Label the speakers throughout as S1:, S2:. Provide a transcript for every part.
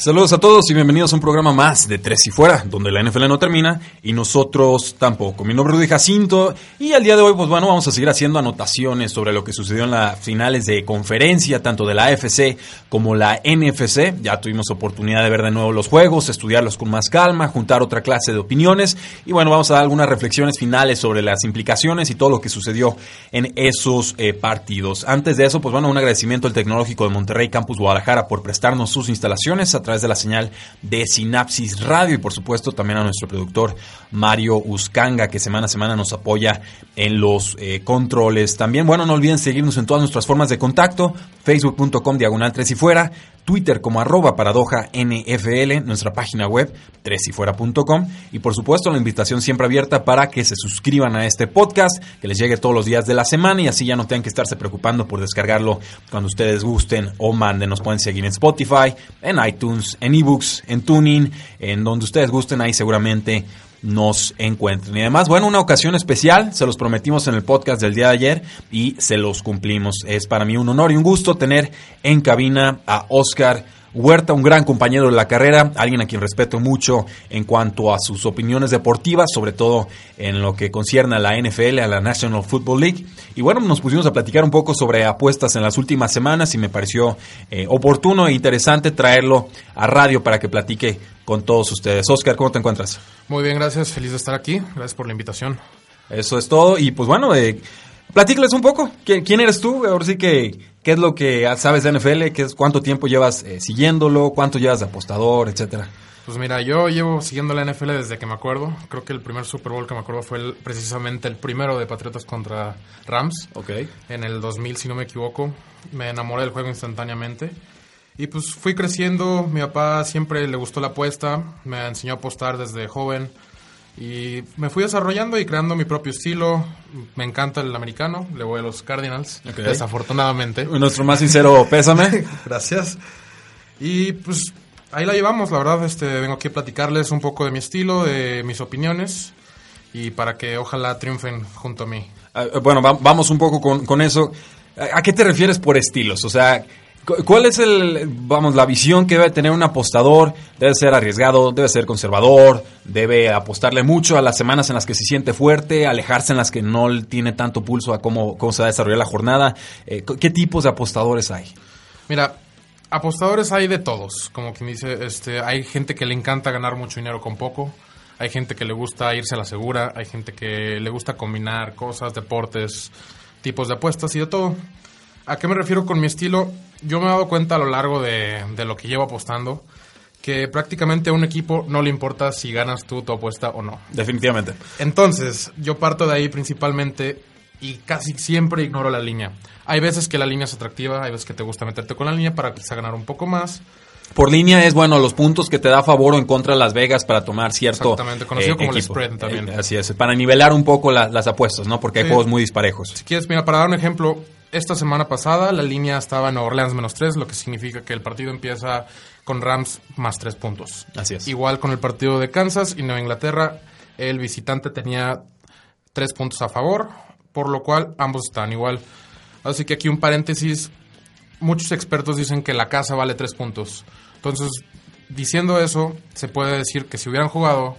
S1: Saludos a todos y bienvenidos a un programa más de Tres y Fuera, donde la NFL no termina y nosotros tampoco. Mi nombre es Rudy Jacinto y al día de hoy, pues bueno, vamos a seguir haciendo anotaciones sobre lo que sucedió en las finales de conferencia, tanto de la AFC como la NFC. Ya tuvimos oportunidad de ver de nuevo los juegos, estudiarlos con más calma, juntar otra clase de opiniones y bueno, vamos a dar algunas reflexiones finales sobre las implicaciones y todo lo que sucedió en esos eh, partidos. Antes de eso, pues bueno, un agradecimiento al Tecnológico de Monterrey Campus Guadalajara por prestarnos sus instalaciones a través de la señal de Sinapsis Radio y por supuesto también a nuestro productor Mario Uscanga que semana a semana nos apoya en los eh, controles. También, bueno, no olviden seguirnos en todas nuestras formas de contacto, facebook.com diagonal 3 y fuera, Twitter como arroba paradoja NFL, nuestra página web tresifuera.com y por supuesto la invitación siempre abierta para que se suscriban a este podcast, que les llegue todos los días de la semana y así ya no tengan que estarse preocupando por descargarlo cuando ustedes gusten o manden. Nos pueden seguir en Spotify, en iTunes, en eBooks, en Tuning, en donde ustedes gusten, ahí seguramente nos encuentren. Y además, bueno, una ocasión especial, se los prometimos en el podcast del día de ayer y se los cumplimos. Es para mí un honor y un gusto tener en cabina a Oscar Huerta, un gran compañero de la carrera, alguien a quien respeto mucho en cuanto a sus opiniones deportivas, sobre todo en lo que concierne a la NFL, a la National Football League. Y bueno, nos pusimos a platicar un poco sobre apuestas en las últimas semanas y me pareció eh, oportuno e interesante traerlo a radio para que platique con todos ustedes. Oscar, ¿cómo te encuentras?
S2: Muy bien, gracias. Feliz de estar aquí. Gracias por la invitación.
S1: Eso es todo. Y pues bueno, eh, platícales un poco. ¿Quién eres tú? Ahora sí que ¿Qué es lo que sabes de NFL? ¿Qué es, ¿Cuánto tiempo llevas eh, siguiéndolo? ¿Cuánto llevas de apostador, etcétera?
S2: Pues mira, yo llevo siguiendo la NFL desde que me acuerdo. Creo que el primer Super Bowl que me acuerdo fue precisamente el primero de Patriotas contra Rams.
S1: Ok.
S2: En el 2000, si no me equivoco. Me enamoré del juego instantáneamente. Y pues fui creciendo. Mi papá siempre le gustó la apuesta. Me enseñó a apostar desde joven. Y me fui desarrollando y creando mi propio estilo. Me encanta el americano, le voy a los Cardinals, desafortunadamente.
S1: Nuestro más sincero pésame.
S2: Gracias. Y pues ahí la llevamos, la verdad. Este, vengo aquí a platicarles un poco de mi estilo, de mis opiniones y para que ojalá triunfen junto a mí.
S1: Ah, bueno, vamos un poco con, con eso. ¿A qué te refieres por estilos? O sea, ¿Cuál es el, vamos, la visión que debe tener un apostador? Debe ser arriesgado, debe ser conservador, debe apostarle mucho a las semanas en las que se siente fuerte, alejarse en las que no tiene tanto pulso a cómo, cómo se va a desarrollar la jornada. Eh, ¿Qué tipos de apostadores hay?
S2: Mira, apostadores hay de todos. Como quien dice, este, hay gente que le encanta ganar mucho dinero con poco. Hay gente que le gusta irse a la segura. Hay gente que le gusta combinar cosas, deportes, tipos de apuestas y de todo. ¿A qué me refiero con mi estilo? Yo me he dado cuenta a lo largo de, lo que llevo apostando que prácticamente a un equipo no le importa si ganas tú tu apuesta o no.
S1: Definitivamente.
S2: Entonces, yo parto de ahí principalmente y casi siempre ignoro la línea. Hay veces que la línea es atractiva, hay veces que te gusta meterte con la línea para quizá ganar un poco más.
S1: Por línea es, bueno, los puntos que te da a favor o en contra de Las Vegas para tomar cierto
S2: Exactamente, conocido eh, como el spread también.
S1: Eh, así es, para nivelar un poco las apuestas, ¿no? Porque hay juegos muy disparejos.
S2: Si quieres, mira, para dar un ejemplo, esta semana pasada la línea estaba en Orleans menos 3, lo que significa que el partido empieza con Rams más 3 puntos.
S1: Así es.
S2: Igual con el partido de Kansas y Nueva Inglaterra, el visitante tenía 3 puntos a favor, por lo cual ambos están igual. Así que aquí un paréntesis, muchos expertos dicen que la casa vale 3 puntos. Entonces, diciendo eso, se puede decir que si hubieran jugado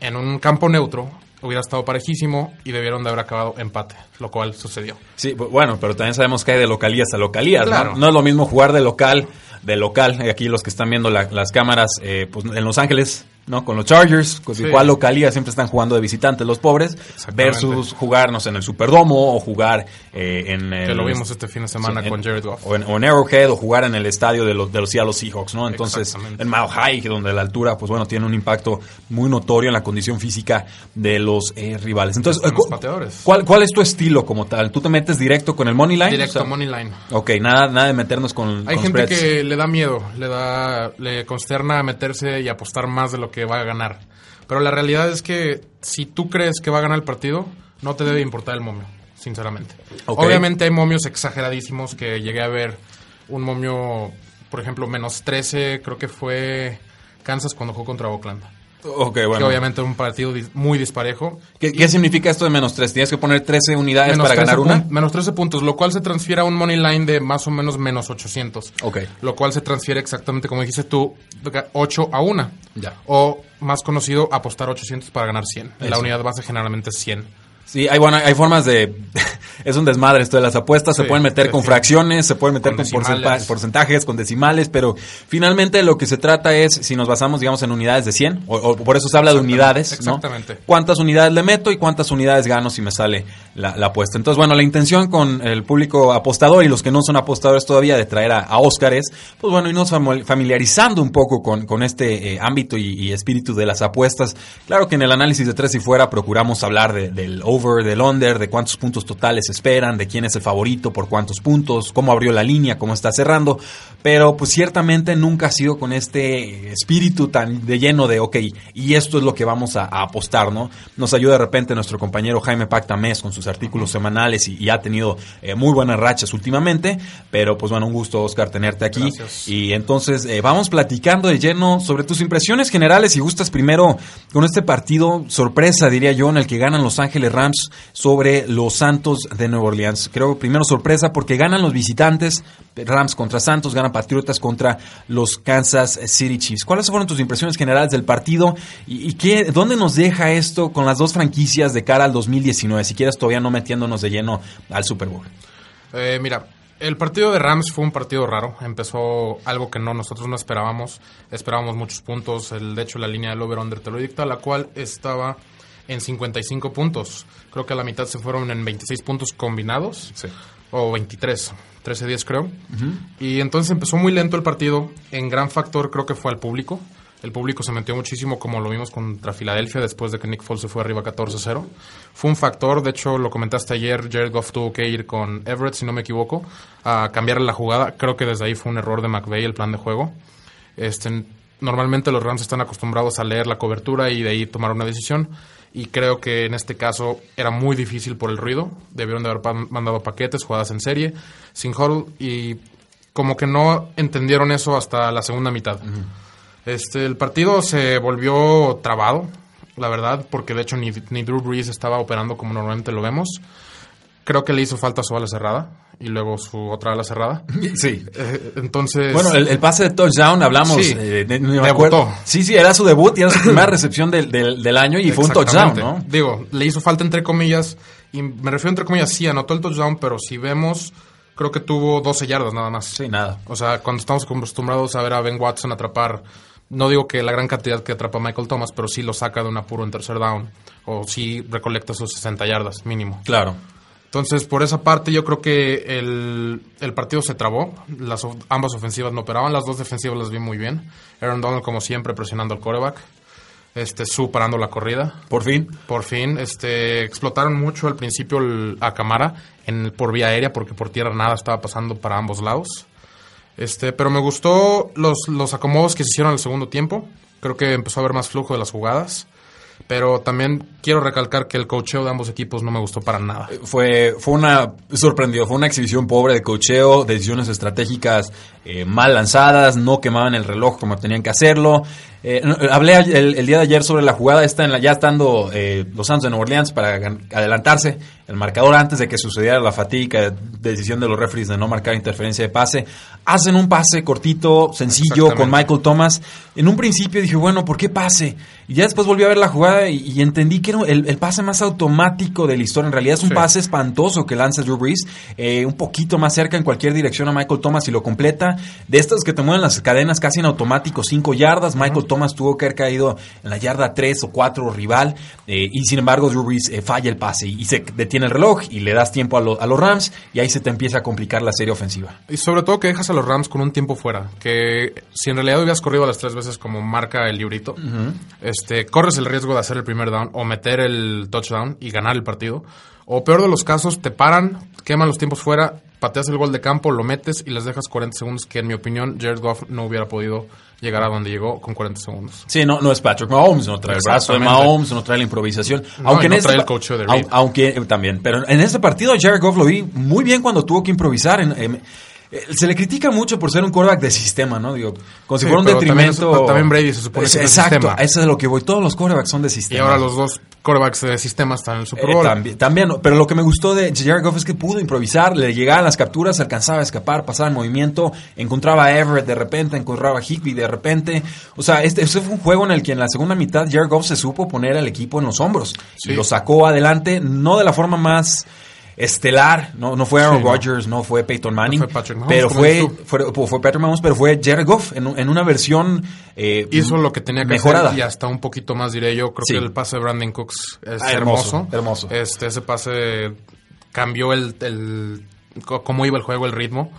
S2: en un campo neutro, hubiera estado parejísimo y debieron de haber acabado empate, lo cual sucedió.
S1: Sí, bueno, pero también sabemos que hay de localías a localías, ¿no? No es lo mismo jugar de local, de local, aquí los que están viendo las cámaras, eh, pues en Los Ángeles, ¿no? Con los Chargers, con
S2: Sí.
S1: igual localía siempre están jugando de visitantes los pobres, versus jugarnos en el Superdomo o jugar eh, en el...
S2: Que lo vimos este fin de semana
S1: Sí,
S2: con
S1: en-
S2: Jared Goff.
S1: O en, o en Arrowhead o jugar en el estadio de los, de los Seattle Seahawks, ¿no? Entonces, en Mile High, donde la altura, pues bueno, tiene un impacto muy notorio en la condición física de los eh, rivales. Entonces, eh,
S2: los.
S1: ¿cuál, ¿cuál es tu estilo como tal? ¿Tú te metes directo con el money line?
S2: Directo
S1: O sea,
S2: money line.
S1: Ok, nada, nada de meternos con
S2: Hay
S1: con
S2: gente
S1: spreads.
S2: que le da miedo, le da, le consterna meterse y apostar más de lo que va a ganar. Pero la realidad es que si tú crees que va a ganar el partido, no te debe importar el momio, sinceramente. Obviamente hay momios exageradísimos que llegué a ver un momio, por ejemplo, menos 13, creo que fue Kansas cuando jugó contra Oakland.
S1: Ok,
S2: Que
S1: bueno.
S2: obviamente era un partido muy disparejo.
S1: ¿Qué, qué significa esto de menos 3? ¿Tienes que poner 13 unidades
S2: Menos
S1: para
S2: 13
S1: ganar una?
S2: Menos 13 puntos, lo cual se transfiere a un money line de más o menos menos 800.
S1: Ok.
S2: Lo cual se transfiere exactamente como dijiste tú, 8 a 1.
S1: Ya.
S2: O más conocido, apostar 800 para ganar 100. La
S1: Eso.
S2: unidad base generalmente es 100.
S1: Sí, hay, bueno, hay formas de... es un desmadre esto de las apuestas. se pueden meter con fracciones, se pueden meter
S2: Con
S1: porcentajes, con decimales, pero finalmente lo que se trata es, si nos basamos, digamos, en unidades de 100, o, o por eso se habla de
S2: Exactamente,
S1: unidades, ¿no?
S2: exactamente.
S1: ¿Cuántas unidades le meto y cuántas unidades gano si me sale la, la apuesta? Entonces, bueno, la intención con el público apostador y los que no son apostadores todavía de traer a, a Oscar es, pues bueno, irnos familiarizando un poco con, con este eh, ámbito y, y espíritu de las apuestas. Claro que en el análisis de tres y fuera procuramos hablar de- del over, del under, de cuántos puntos totales esperan, de quién es el favorito, por cuántos puntos, cómo abrió la línea, cómo está cerrando, pero pues ciertamente nunca ha sido con este espíritu tan de lleno de, ok, y esto es lo que vamos a, a apostar, ¿no? Nos ayuda de repente nuestro compañero Jaime Pactamés con sus artículos semanales y, y ha tenido eh, muy buenas rachas últimamente, pero pues bueno, un gusto Oscar tenerte aquí.
S2: Gracias.
S1: Y entonces eh, vamos platicando de lleno sobre tus impresiones generales, si gustas primero con este partido sorpresa, diría yo, en el que ganan Los Ángeles Rams sobre los Santos de Nueva Orleans. Creo primero sorpresa porque ganan los visitantes, Rams contra Santos, ganan Patriotas contra los Kansas City Chiefs. ¿Cuáles fueron tus impresiones generales del partido y, y qué, dónde nos deja esto con las dos franquicias de cara al 2019? Si quieres todavía no metiéndonos de lleno al Super Bowl.
S2: Eh, mira, el partido de Rams fue un partido raro. Empezó algo que no nosotros no esperábamos. Esperábamos muchos puntos. El, de hecho, la línea del over-under te lo dicta, la cual estaba en 55 puntos. Creo que a la mitad se fueron en 26 puntos combinados. O 23. 13-10 creo. Y entonces empezó muy lento el partido. En gran factor creo que fue al público. El público se metió muchísimo como lo vimos contra Filadelfia después de que Nick Foles se fue arriba 14-0. Fue un factor, de hecho lo comentaste ayer, Jared Goff tuvo que ir con Everett, si no me equivoco, a cambiarle la jugada. Creo que desde ahí fue un error de McVay el plan de juego. Este, normalmente los Rams están acostumbrados a leer la cobertura y de ahí tomar una decisión. Y creo que en este caso era muy difícil por el ruido. Debieron de haber mandado paquetes, jugadas en serie, sin huddle. Y como que no entendieron eso hasta la segunda mitad. Este, el partido se volvió trabado, la verdad, porque de hecho ni, ni Drew Brees estaba operando como normalmente lo vemos. Creo que le hizo falta su ala cerrada y luego su otra ala cerrada.
S1: Sí.
S2: Eh, entonces,
S1: Bueno, el, el pase de touchdown, hablamos.
S2: Sí,
S1: eh, de- no me
S2: debutó.
S1: acuerdo. Sí, sí, era su debut y era su primera recepción del, del, del año y fue un touchdown. ¿no?
S2: Digo, le hizo falta entre comillas, y me refiero entre comillas, sí, anotó el touchdown, pero si vemos, creo que tuvo 12 yardas nada más.
S1: Sí, nada.
S2: O sea, cuando estamos acostumbrados a ver a Ben Watson atrapar, no digo que la gran cantidad que atrapa Michael Thomas, pero sí lo saca de un apuro en tercer down, o sí recolecta sus 60 yardas mínimo.
S1: Claro.
S2: Entonces, por esa parte, yo creo que el, el partido se trabó. Las, ambas ofensivas no operaban. Las dos defensivas las vi muy bien. Aaron Donald, como siempre, presionando al quarterback. Este, Su parando la corrida.
S1: Por fin.
S2: Por fin, este, explotaron mucho al principio el- a Camara en, por vía aérea, porque por tierra nada estaba pasando para ambos lados. Este, pero me gustó los, los acomodos que se hicieron al segundo tiempo. Creo que empezó a haber más flujo de las jugadas. Pero también quiero recalcar que el cocheo de ambos equipos no me gustó para nada.
S1: Fue, fue una, sorprendió, fue una exhibición pobre de cocheo, decisiones estratégicas eh, mal lanzadas, no quemaban el reloj como tenían que hacerlo. Eh, no, hablé el, el día de ayer sobre la jugada esta, en la, ya estando eh, los Santos de Nueva Orleans para adelantarse el marcador antes de que sucediera la fatiga, decisión de los referees de no marcar interferencia de pase. Hacen un pase cortito, sencillo, con. Michael Thomas. En un principio dije, bueno, ¿por qué pase? Y ya después volví a ver la jugada y, y entendí que era el, el pase más automático de la historia. En realidad es un
S2: Sí.
S1: pase espantoso que lanza Drew Brees, eh, un poquito más cerca en cualquier dirección a Michael Thomas y lo completa. De estos que te mueven las cadenas casi en automático, cinco yardas. Michael Michael Thomas tuvo que haber caído en la yarda 3 o 4 rival eh, y sin embargo Drew Brees eh, falla el pase y, se detiene el reloj y le das tiempo a, a, los Rams y ahí se te empieza a complicar la serie ofensiva.
S2: Y sobre todo que dejas a los Rams con un tiempo fuera, que si en realidad hubieras corrido a las tres veces como marca el librito, este, corres el riesgo de hacer el primer down o meter el touchdown y ganar el partido. O peor de los casos, te paran, queman los tiempos fuera, pateas el gol de campo, lo metes y les dejas 40 segundos, que en mi opinión Jared Goff no hubiera podido llegar a donde llegó con 40 segundos.
S1: Sí, no, no es Patrick Mahomes, no trae el brazo de Mahomes, no trae la improvisación.
S2: aunque no en trae el coach de Reed.
S1: Aunque también, pero en este partido Jared Goff lo vi muy bien cuando tuvo que improvisar. En, eh, se le critica mucho por ser un quarterback de sistema, ¿no? Digo, como si fuera un detrimento.
S2: También, Brady se supone que es
S1: Exacto, eso es de lo que voy. Todos los quarterbacks son de sistema.
S2: Y ahora los dos quarterbacks de sistema están en el Super Bowl.
S1: Eh, también, pero lo que me gustó de Jared Goff es que pudo improvisar, le llegaban las capturas, alcanzaba a escapar, pasaba en movimiento, encontraba a Everett de repente, encontraba a Higby de repente. O sea, este, este, fue un juego en el que en la segunda mitad Jared Goff se supo poner al equipo en los hombros. Y lo sacó adelante, no de la forma más estelar. No, no fue Aaron Rodgers, no. fue Peyton Manning. pero fue, fue, fue, Patrick Mahomes, pero fue Jared Goff en, en una versión eh,
S2: Hizo lo que tenía que mejorada. hacer y hasta un poquito más, diré yo. Creo que el pase de Brandon Cooks es ah, hermoso,
S1: hermoso,
S2: Este, ese pase cambió el, el cómo iba el juego, el ritmo.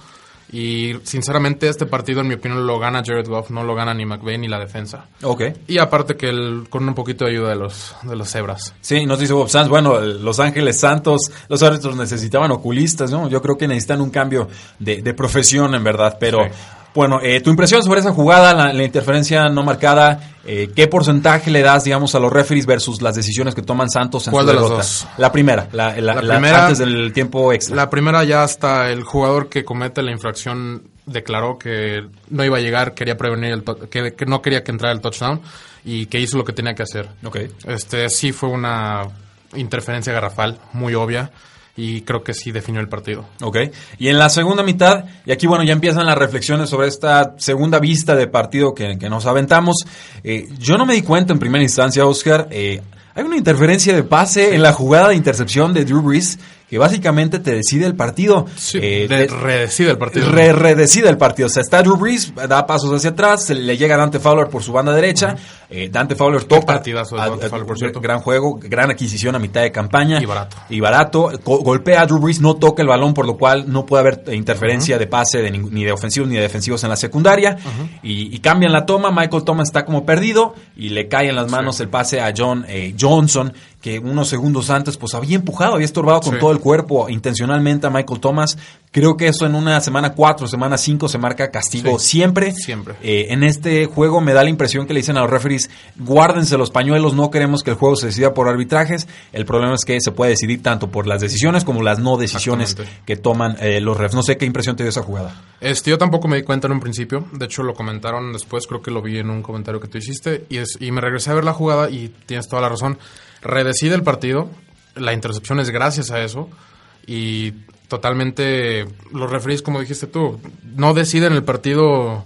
S2: Y sinceramente este partido en mi opinión lo gana Jared Goff, no lo gana ni McVeigh ni la defensa.
S1: Ok.
S2: Y aparte que el, con un poquito de ayuda de los, de los cebras.
S1: Sí, nos dice Bob Sanz, bueno, Los Ángeles Santos, los árbitros necesitaban oculistas, ¿no? Yo creo que necesitan un cambio de, de profesión en verdad, pero... Bueno, eh, tu impresión sobre esa jugada, la, interferencia no marcada, eh, ¿qué porcentaje le das, digamos, a los referees versus las decisiones que toman Santos en
S2: ¿Cuál de las dos?
S1: La primera, la, primera, antes del tiempo extra.
S2: La primera ya hasta el jugador que comete la infracción declaró que no iba a llegar, quería prevenir el que, que, no quería que entrara el touchdown y que hizo lo que tenía que hacer.
S1: Okay.
S2: Este sí fue una interferencia garrafal muy obvia y creo que sí definió el partido.
S1: Ok. Y en la segunda mitad, y aquí bueno, ya empiezan las reflexiones sobre esta segunda vista de partido que, que nos aventamos. Eh, yo no me di cuenta en primera instancia, Oscar. Eh, hay una interferencia de pase en la jugada de intercepción de Drew Brees que básicamente te decide el partido.
S2: Sí, eh, redecide el partido.
S1: redecide el partido. O sea, está Drew Brees, da pasos hacia atrás, le llega Dante Fowler por su banda derecha. Eh, Dante Fowler toca.
S2: partidazo de Dante Fowler, por cierto.
S1: Gran juego, gran adquisición a mitad de campaña.
S2: Y barato.
S1: Y barato. golpea a Drew Brees, no toca el balón, por lo cual no puede haber interferencia de pase de ni, de ofensivos ni de defensivos en la secundaria. y, cambian la toma. Michael Thomas está como perdido y le cae en las manos el pase a John eh, Johnson, que unos segundos antes pues había empujado, había estorbado con todo el cuerpo intencionalmente a Michael Thomas. Creo que eso en una semana 4, semana 5 se marca castigo siempre.
S2: Siempre.
S1: Eh, en este juego me da la impresión que le dicen a los referees, guárdense los pañuelos, no queremos que el juego se decida por arbitrajes. El problema es que se puede decidir tanto por las decisiones como las no decisiones que toman eh, los refs. No sé qué impresión te dio esa jugada.
S2: Este, yo tampoco me di cuenta en un principio. De hecho, lo comentaron después, creo que lo vi en un comentario que tú hiciste. Y, es, y me regresé a ver la jugada y tienes toda la razón redecide el partido. La intercepción es gracias a eso. Y totalmente los referees, como dijiste tú, no deciden el partido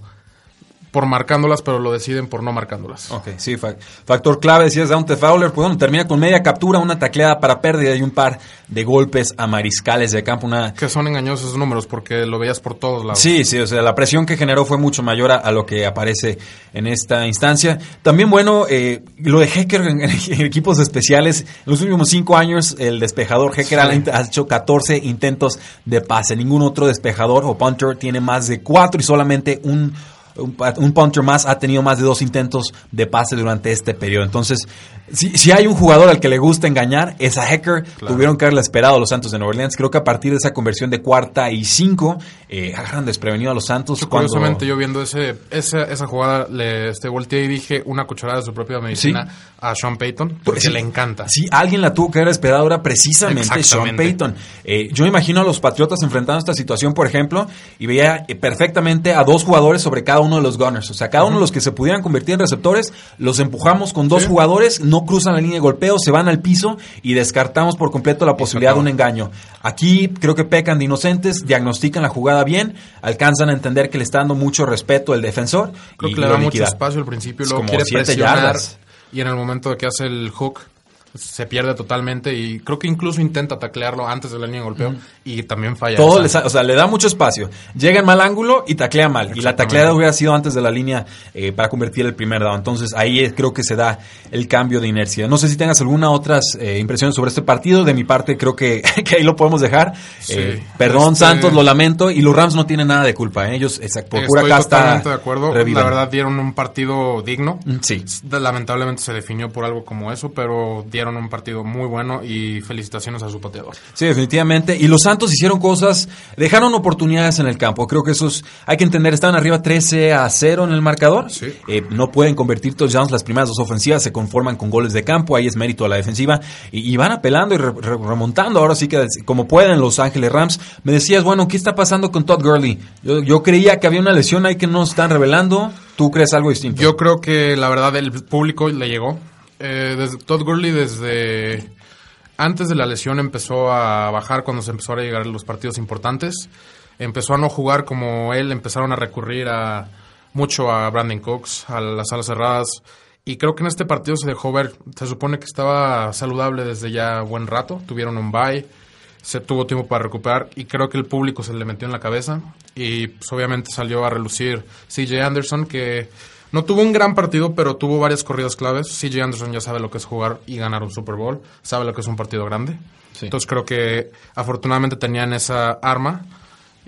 S2: por marcándolas, pero lo deciden por no marcándolas.
S1: Ok, sí, factor clave, decías Dante Fowler, pues bueno, termina con media captura, una tacleada para pérdida y un par de golpes a mariscales de campo. Una...
S2: Que son engañosos números, porque lo veías por todos lados.
S1: Sí, sí, o sea, la presión que generó fue mucho mayor a, lo que aparece en esta instancia. También, bueno, eh, lo de Hecker en, equipos especiales, en los últimos cinco años, el despejador Hecker ha hecho 14 intentos de pase. Ningún otro despejador o punter tiene más de cuatro y solamente un un, punter más ha tenido más de dos intentos de pase durante este periodo. Entonces, si, si hay un jugador al que le gusta engañar, es a Hacker. Tuvieron que haberle esperado a los Santos de Nueva Orleans. Creo que a partir de esa conversión de cuarta y cinco, eh, agarran desprevenido a los Santos.
S2: Curiosamente, yo viendo ese, esa, esa jugada, le este, volteé y dije una cucharada de su propia medicina a Sean Payton, porque le encanta.
S1: Sí, alguien la tuvo que haber esperado ahora precisamente Sean Payton. Eh, yo imagino a los Patriotas enfrentando esta situación, por ejemplo, y veía eh, perfectamente a dos jugadores sobre cada uno de los Gunners. O sea, cada uno de los que se pudieran convertir en receptores, los empujamos con dos jugadores, no cruzan la línea de golpeo, se van al piso y descartamos por completo la posibilidad de un engaño. Aquí creo que pecan de inocentes, diagnostican la jugada bien, alcanzan a entender que le está dando mucho respeto el defensor.
S2: Creo que le da mucho espacio al principio, luego quiere presionar y en el momento de que hace el hook se pierde totalmente y creo que incluso intenta taclearlo antes de la línea de golpeo y también falla.
S1: Todo
S2: esa.
S1: le, o sea, le da mucho espacio. Llega en mal ángulo y taclea mal. Y la tacleada hubiera sido antes de la línea eh, para convertir el primer down. Entonces ahí creo que se da el cambio de inercia. No sé si tengas alguna otras eh, impresiones sobre este partido. De mi parte creo que, que ahí lo podemos dejar.
S2: Sí.
S1: Eh, perdón
S2: Este-
S1: Santos, lo lamento. Y los Rams no tienen nada de culpa. ¿eh? Ellos, exact- por pura
S2: Estoy
S1: casta,
S2: totalmente de acuerdo.
S1: reviven.
S2: La verdad dieron un partido digno.
S1: Mm, Sí.
S2: Lamentablemente se definió por algo como eso, pero dieron un partido muy bueno y felicitaciones a su pateador.
S1: Sí, definitivamente. Y los Santos hicieron cosas, dejaron oportunidades en el campo. Creo que esos hay que entender, estaban arriba 13 a 0 en el marcador.
S2: Sí.
S1: Eh, no pueden convertir touchdowns las primeras dos ofensivas, se conforman con goles de campo, ahí es mérito a la defensiva. Y, y van apelando y re- re- remontando. Ahora sí que como pueden Los Ángeles Rams. Me decías, bueno, ¿qué está pasando con Todd Gurley? Yo, yo creía que había una lesión ahí que no están revelando. ¿Tú crees algo distinto?
S2: Yo creo que la verdad el público le llegó. Eh, desde Todd Gurley desde antes de la lesión empezó a bajar cuando se empezó a llegar los partidos importantes. Empezó a no jugar como él, empezaron a recurrir a mucho a Brandon Cooks, a las alas cerradas. Y creo que en este partido se dejó ver, se supone que estaba saludable desde ya buen rato, tuvieron un bye, se tuvo tiempo para recuperar y creo que el público se le metió en la cabeza y pues, obviamente salió a relucir CJ Anderson que no tuvo un gran partido pero tuvo varias corridas claves. CJ Anderson ya sabe lo que es jugar y ganar un Super Bowl, sabe lo que es un partido grande.
S1: Sí.
S2: Entonces creo que afortunadamente tenían esa arma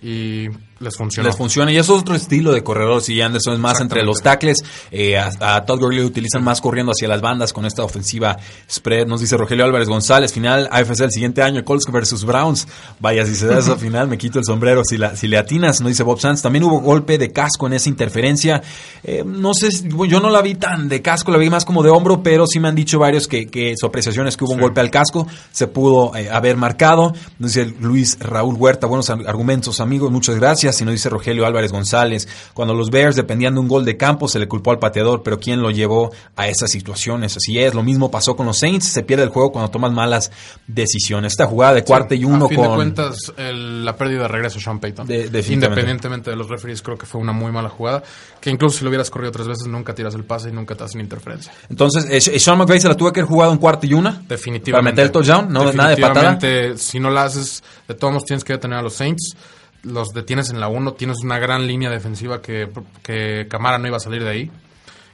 S2: y les funcionó.
S1: Les funciona y eso es otro estilo de corredor. Si Anderson es más entre los tackles, eh, a, a Todd Gurley lo utilizan más corriendo hacia las bandas con esta ofensiva spread. Nos dice Rogelio Álvarez González, final AFC el siguiente año, Colts versus Browns. Vaya, si se da esa final, me quito el sombrero si, la, si le atinas, nos dice Bob Sanz. También hubo golpe de casco en esa interferencia. Eh, no sé, yo no la vi tan de casco, la vi más como de hombro, pero sí me han dicho varios que, que su apreciación es que hubo un golpe al casco, se pudo eh, haber marcado. Nos dice Luis Raúl Huerta, buenos ar- argumentos, amigos, muchas gracias. Y nos dice Rogelio Álvarez González, cuando los Bears dependían de un gol de campo, se le culpó al pateador, pero ¿quién lo llevó a esas situaciones? Así es, lo mismo pasó con los Saints, se pierde el juego cuando tomas malas decisiones. Esta jugada de cuarta y uno
S2: a fin
S1: con...
S2: de cuentas, el- la pérdida de regreso Sean Payton.
S1: De- definitivamente.
S2: Independientemente de los referees, creo que fue una muy mala jugada. Que incluso si lo hubieras corrido tres veces, nunca tiras el pase y nunca te hacen interferencia.
S1: Entonces, eh, Sean McVay se la tuvo que haber jugado en cuarta y una.
S2: Definitivamente.
S1: Para meter el touchdown, no, nada de patada.
S2: Definitivamente, Si no la haces, de todos modos tienes que detener a los Saints. Los detienes en la 1, tienes una gran línea defensiva que, que Camara no iba a salir de ahí.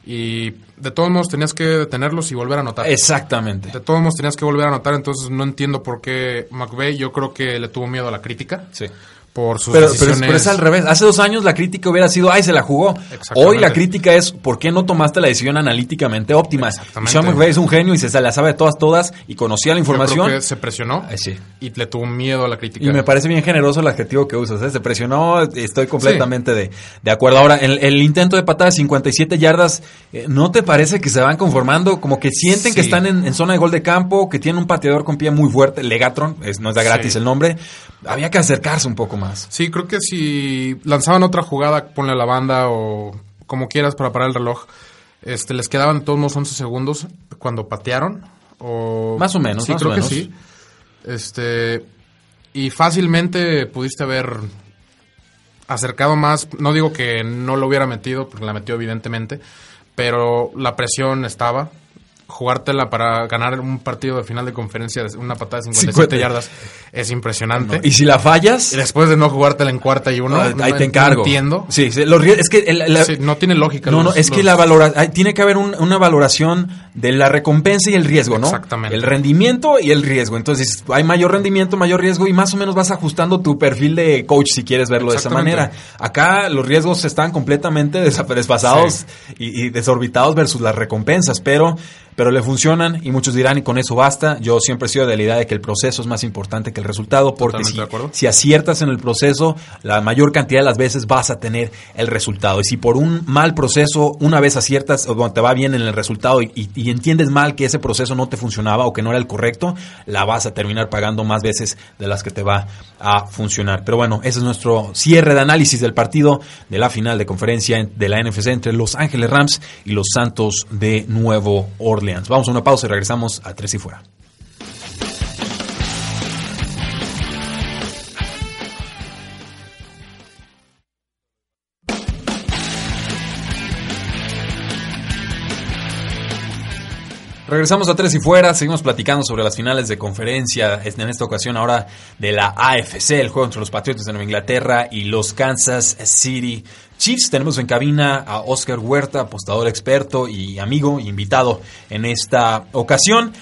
S2: Y de todos modos tenías que detenerlos y volver a anotar.
S1: Exactamente.
S2: De todos modos tenías que volver a anotar, entonces no entiendo por qué McVeigh, yo creo que le tuvo miedo a la crítica.
S1: Sí.
S2: Por sus
S1: Pero, pero, es-
S2: decisiones.
S1: pero es al revés. Hace dos años la crítica hubiera sido, ay, se la jugó. Hoy la crítica es, ¿por qué no tomaste la decisión analíticamente óptima? Sean McVay es un genio y se la sabe de todas, todas y conocía la
S2: Yo creo
S1: información.
S2: que se presionó
S1: sí.
S2: y le tuvo miedo a la crítica.
S1: Y me parece bien generoso el adjetivo que usas. ¿eh? Se presionó, estoy completamente de, de acuerdo. Ahora, el, el intento de patada de 57 yardas, eh, ¿no te parece que se van conformando? Como que sienten que están en, en zona de gol de campo, que tienen un pateador con pie muy fuerte, Legatron, es, no es de gratis el nombre. Había que acercarse un poco más.
S2: Sí, creo que si lanzaban otra jugada, ponle a la banda o como quieras para parar el reloj, este, les quedaban todos unos 11 segundos cuando patearon. O...
S1: Más o menos,
S2: Sí,
S1: más o
S2: creo que
S1: menos.
S2: sí. Este, y fácilmente pudiste haber acercado más. No digo que no lo hubiera metido, porque la metió evidentemente, pero la presión estaba. Jugártela para ganar un partido de final de conferencia de una patada de 57
S1: 50.
S2: yardas es impresionante.
S1: Y si la fallas,
S2: Y después de no jugártela en cuarta y uno,
S1: Ah,
S2: no-
S1: ahí te
S2: no
S1: encargo.
S2: entiendo.
S1: Sí, sí, los es que el- la-
S2: Sí, no tiene lógica.
S1: no, no,
S2: los-
S1: es que la valora, ay, tiene que haber un- una valoración de la recompensa y el riesgo, ¿no?
S2: Exactamente.
S1: El rendimiento y el riesgo. Entonces, hay mayor rendimiento, mayor riesgo y más o menos vas ajustando tu perfil de coach si quieres verlo de esa manera. Acá los riesgos están completamente desfasados y, y desorbitados versus las recompensas, pero pero le funcionan y muchos dirán y con eso basta. Yo siempre he sido de la idea de que el proceso es más importante que el resultado porque si, aciertas en el proceso, la mayor cantidad de las veces vas a tener el resultado. Y si por un mal proceso, una vez aciertas o te va bien en el resultado y, y- y entiendes mal que ese proceso no te funcionaba o que no era el correcto, la vas a terminar pagando más veces de las que te va a funcionar. Pero bueno, ese es nuestro cierre de análisis del partido de la final de conferencia en- de la NFC entre Los Ángeles Rams y los Santos de Nuevo Orleans. Vamos a una pausa y regresamos a Tres y Fuera. Regresamos a Tres y Fuera, seguimos platicando sobre las finales de conferencia, en esta ocasión ahora de la AFC, el juego entre los Patriotas de Nueva Inglaterra y los Kansas City Chiefs. Tenemos en cabina a Oscar Huerta, apostador experto y amigo, invitado en esta ocasión.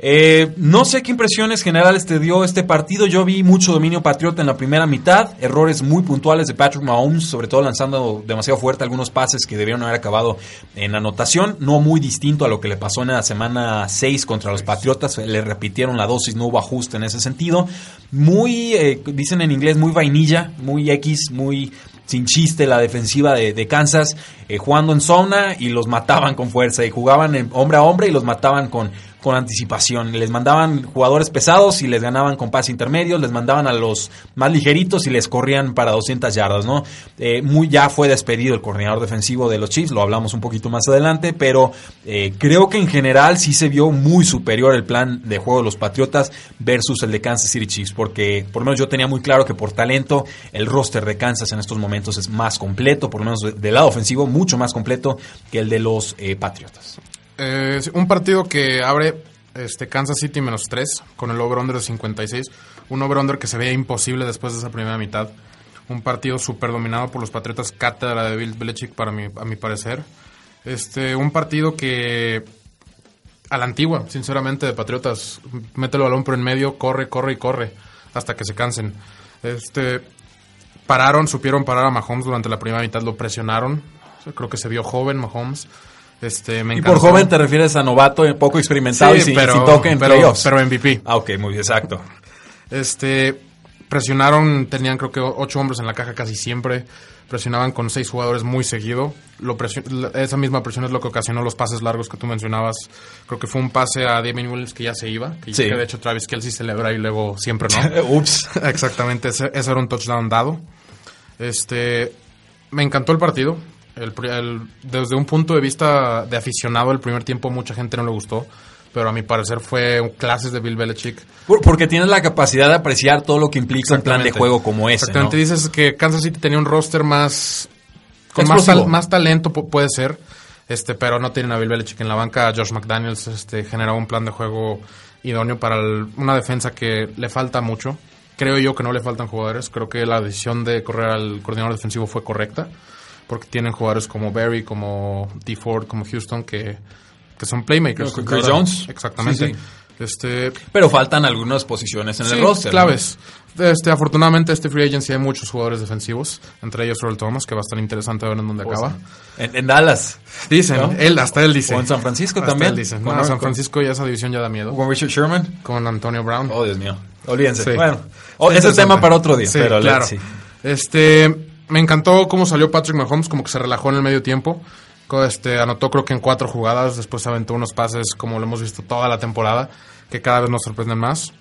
S1: Eh, no sé qué impresiones generales te dio este partido. Yo vi mucho dominio patriota en la primera mitad, errores muy puntuales de Patrick Mahomes, sobre todo lanzando demasiado fuerte algunos pases que debieron haber acabado en anotación. No muy distinto a lo que le pasó en la semana 6 contra los Patriotas. Le repitieron la dosis, no hubo ajuste en ese sentido. Muy, eh, dicen en inglés, muy vainilla, muy X, muy sin chiste la defensiva de, Kansas, eh, jugando en zona y los mataban con fuerza y jugaban hombre a hombre y los mataban con con anticipación. Les mandaban jugadores pesados y les ganaban con pases intermedios, les mandaban a los más ligeritos y les corrían para 200 yardas, ¿no? Eh, muy ya fue despedido el coordinador defensivo de los Chiefs, lo hablamos un poquito más adelante, pero eh, creo que en general sí se vio muy superior el plan de juego de los Patriotas versus el de Kansas City Chiefs, porque por lo menos yo tenía muy claro que por talento el roster de Kansas en estos momentos es más completo, por lo menos del lado ofensivo, mucho más completo que el de los eh, Patriotas.
S2: Eh, un partido que abre este Kansas City menos 3 con el over-under de 56. Un over-under que se veía imposible después de esa primera mitad. Un partido súper dominado por los Patriotas, cátedra de Bill Belichick para mi, a mi parecer. Este, un partido que a la antigua, sinceramente, de Patriotas. Mete el balón por en medio, corre, corre y corre hasta que se cansen. Este, pararon, supieron parar a Mahomes durante la primera mitad, lo presionaron. creo que se vio joven Mahomes. Este, me
S1: y por joven te refieres a novato, poco experimentado y sin, pero, toque en
S2: pero, Pero MVP.
S1: Ah, ok, muy bien, exacto.
S2: Este, presionaron, tenían creo que ocho hombres en la caja casi siempre. Presionaban con seis jugadores muy seguido. Lo esa misma presión es lo que ocasionó los pases largos que tú mencionabas. Creo que fue un pase a Damien Williams que ya se iba. Que, de hecho Travis Kelsey celebra y luego siempre no.
S1: Ups.
S2: Exactamente, ese, ese, era un touchdown dado. Este, me encantó el partido. El, desde un punto de vista de aficionado, el primer tiempo mucha gente no le gustó, pero a mi parecer fue clases de Bill Belichick.
S1: porque tienes la capacidad de apreciar todo lo que implica un plan de juego como ese.
S2: Exactamente, dices que Kansas City tenía un roster más con más, talento puede ser, este, pero no tienen a Bill Belichick en la banca. Josh McDaniels este, generó un plan de juego idóneo para una defensa que le falta mucho. Creo yo que no le faltan jugadores. Creo que la decisión de correr al coordinador defensivo fue correcta porque tienen jugadores como Barry, como D. Ford, como Houston, que, que son playmakers.
S1: Chris Jones.
S2: Exactamente. Este,
S1: Pero faltan algunas posiciones en el roster.
S2: claves. Este, afortunadamente, este free agency hay muchos jugadores defensivos, entre ellos Earl Thomas, que va a estar interesante ver en dónde pues acaba.
S1: En, Dallas.
S2: Dicen, él, hasta él dice.
S1: O en San Francisco también.
S2: Él San Francisco ya esa división ya da miedo.
S1: Con Richard Sherman.
S2: Con Antonio Brown.
S1: Oh, Dios mío. Olvídense. Bueno, oh, ese es tema para otro día. pero
S2: claro. Este, me encantó cómo salió Patrick Mahomes, como que se relajó en el medio tiempo. Este, anotó creo que en cuatro jugadas, después aventó unos pases como lo hemos visto toda la temporada, que cada vez nos sorprenden más.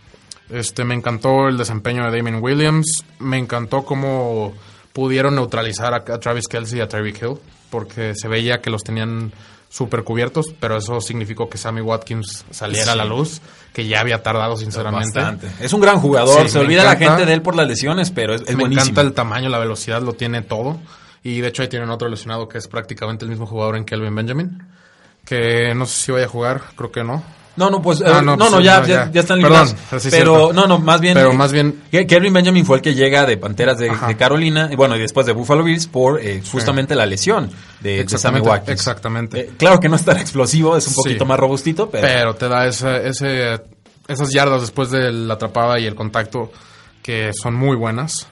S2: Este, me encantó el desempeño de Damien Williams, me encantó cómo pudieron neutralizar a, Travis Kelsey y a Tyreek Hill, porque se veía que los tenían súper cubiertos, pero eso significó que Sammy Watkins saliera a la luz, que ya había tardado sinceramente.
S1: Es un gran jugador, se olvida la gente de él por las lesiones, pero es, es
S2: me
S1: encanta
S2: el tamaño, la velocidad, lo tiene todo. Y de hecho ahí tienen otro lesionado que es prácticamente el mismo jugador en Kelvin Benjamin, que no sé si vaya a jugar, creo que no.
S1: No, no, pues. Ah, eh, no, no, pues ya, ya, ya, están liberados. Perdón, pero, no, no, más bien.
S2: Pero más bien.
S1: Kevin Benjamin fue el que llega de Panteras de, Carolina, y bueno, y después de Buffalo Bills por eh, justamente la lesión de, Sammy Watkins.
S2: Exactamente.
S1: Eh, claro que no es tan explosivo, es un poquito más robustito, pero.
S2: Pero te da ese, ese, esas yardas después de la atrapada y el contacto que son muy buenas.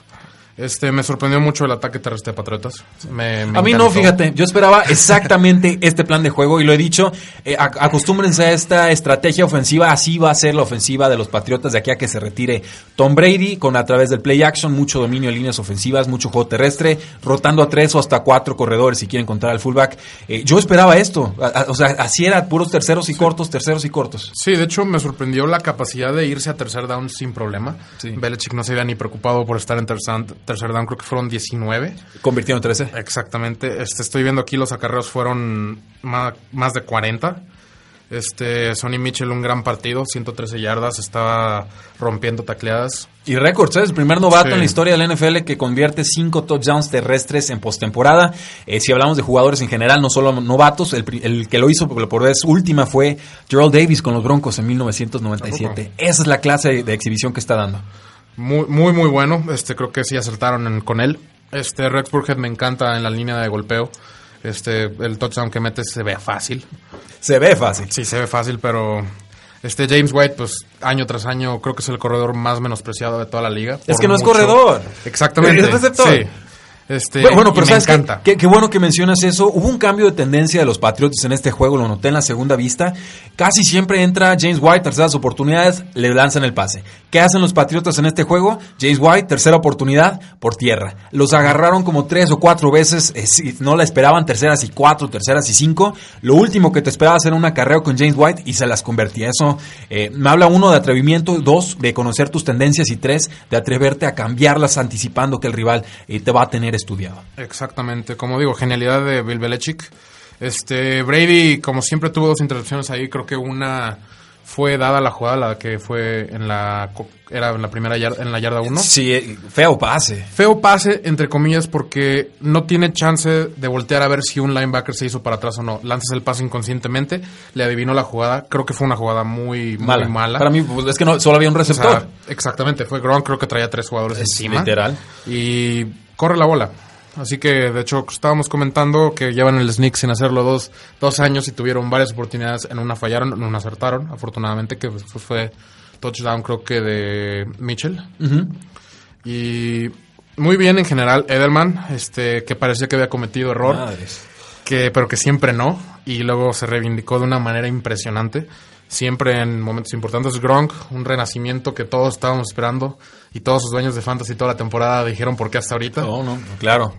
S2: Este, me sorprendió mucho el ataque terrestre de Patriotas.
S1: a mí no, fíjate. Yo esperaba exactamente este plan de juego y lo he dicho. Eh, acostúmbrense a esta estrategia ofensiva. Así va a ser la ofensiva de los Patriotas de aquí a que se retire Tom Brady, con a través del play action, mucho dominio en líneas ofensivas, mucho juego terrestre, rotando a tres o hasta cuatro corredores si quieren encontrar al fullback. Eh, yo esperaba esto. o sea, así era, puros terceros y cortos, terceros y cortos.
S2: Sí, de hecho me sorprendió la capacidad de irse a tercer down sin problema. Belichick no se había ni preocupado por estar en tercer tercer down, creo que fueron 19.
S1: Convirtieron 13.
S2: Exactamente. Este, estoy viendo aquí los acarreos fueron más, más de 40. Este, Sonny Mitchell, un gran partido, 113 yardas, estaba rompiendo tacleadas.
S1: Y récords, ¿sabes? El primer novato
S2: Sí.
S1: en la historia del NFL que convierte cinco touchdowns terrestres en postemporada. Eh, si hablamos de jugadores en general, no solo novatos, el, el que lo hizo por, vez última fue Gerald Davis con los Broncos en 1997. Esa es la clase de exhibición que está dando.
S2: Muy, muy, muy bueno. Este, creo que sí acertaron en- con él. Este, Rex Burkhead me encanta en la línea de golpeo. Este, el touchdown que mete se ve fácil.
S1: Se ve fácil.
S2: Sí, se ve fácil, pero este James White, pues año tras año, creo que es el corredor más menospreciado de toda la liga.
S1: Es que no es corredor.
S2: Exactamente.
S1: Es receptor.
S2: Sí. Este,
S1: Bueno, pero
S2: me
S1: ¿sabes qué?
S2: encanta.
S1: qué? Qué bueno que mencionas eso. Hubo un cambio de tendencia de los Patriots en este juego, lo noté en la segunda vista. Casi siempre entra James White, terceras oportunidades, le lanzan el pase. ¿Qué hacen los Patriotas en este juego? James White, tercera oportunidad, por tierra. Los agarraron como tres o cuatro veces, eh, si no la esperaban, terceras y cuatro, terceras y cinco. Lo último que te esperaba era un acarreo con James White y se las convertía. Eso eh, me habla uno de atrevimiento, dos, de conocer tus tendencias y tres, de atreverte a cambiarlas anticipando que el rival eh, te va a tener estudiado.
S2: Exactamente, como digo, genialidad de Bill Belichick. Este Brady, como siempre tuvo dos intercepciones ahí, creo que una fue dada la jugada, la que fue en la era en la primera yarda, en la yarda 1.
S1: Sí, eh, feo pase.
S2: Feo pase, entre comillas, porque no tiene chance de voltear a ver si un linebacker se hizo para atrás o no. Lanzas el pase inconscientemente, le adivinó la jugada. Creo que fue una jugada muy muy
S1: Mala.
S2: mala.
S1: Para mí, pues, es que no, solo había un
S2: O sea,
S1: receptor.
S2: exactamente, fue Gronk, creo que traía tres jugadores
S1: Es
S2: encima.
S1: literal.
S2: Y corre la bola. Así que, de hecho, estábamos comentando que llevan el sneak sin hacerlo dos, dos años y tuvieron varias oportunidades. En una fallaron, en una acertaron, afortunadamente, que fue touchdown, creo que de Mitchell. Y muy bien en general, Edelman, este, que parecía que había cometido error
S1: Madres.
S2: que pero que siempre no y luego se reivindicó de una manera impresionante siempre en momentos importantes. Gronk un renacimiento que todos estábamos esperando y todos sus dueños de fantasy toda la temporada dijeron por qué hasta ahorita
S1: No, no, claro.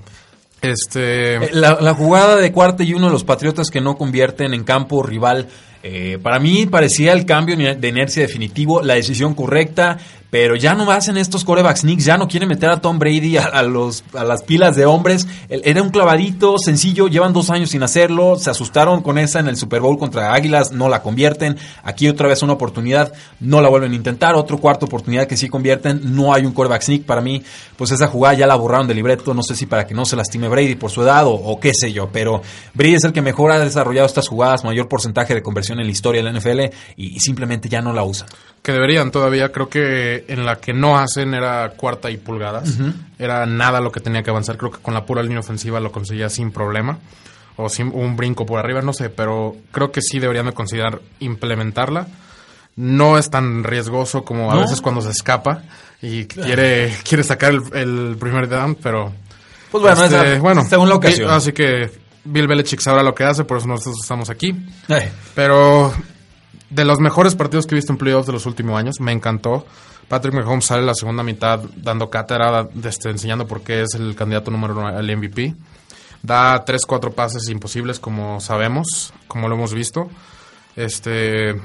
S2: este
S1: Eh, La, la jugada de cuarta y uno de los Patriotas que no convierten en campo rival, eh, para mí parecía el cambio de inercia definitivo, la decisión correcta, pero ya no hacen estos coreback sneaks, ya no quieren meter a Tom Brady a, los, a las pilas de hombres. Era un clavadito sencillo, llevan dos años sin hacerlo, se asustaron con esa en el Super Bowl contra Águilas, no la convierten. Aquí otra vez una oportunidad, no la vuelven a intentar. Otro cuarta oportunidad que sí convierten, no hay un coreback sneak. Para mí, pues esa jugada ya la borraron del libreto, no sé si para que no se lastime Brady por su edad o, o qué sé yo, pero Brady es el que mejor ha desarrollado estas jugadas, mayor porcentaje de conversión en la historia de la NFL y, y simplemente ya no la usan.
S2: Que deberían todavía creo que en la que no hacen era cuarta y pulgadas. Era nada lo que tenía que avanzar. Creo que con la pura línea ofensiva lo conseguía sin problema. O sin un brinco por arriba no sé pero creo que sí deberían de considerar implementarla. No es tan riesgoso como a
S1: No.
S2: veces cuando se escapa y quiere quiere sacar el, el primer down pero
S1: Pues bueno,
S2: este,
S1: esa-
S2: bueno
S1: según la ocasión.
S2: Así que Bill Belichick sabrá lo que hace por eso nosotros estamos aquí. Pero de los mejores partidos que he visto en playoffs de los últimos años, me encantó. Patrick Mahomes sale la segunda mitad dando cátedra, este, enseñando por qué es el candidato número uno al MVP. Da tres, cuatro pases imposibles, como sabemos, como lo hemos visto. Este.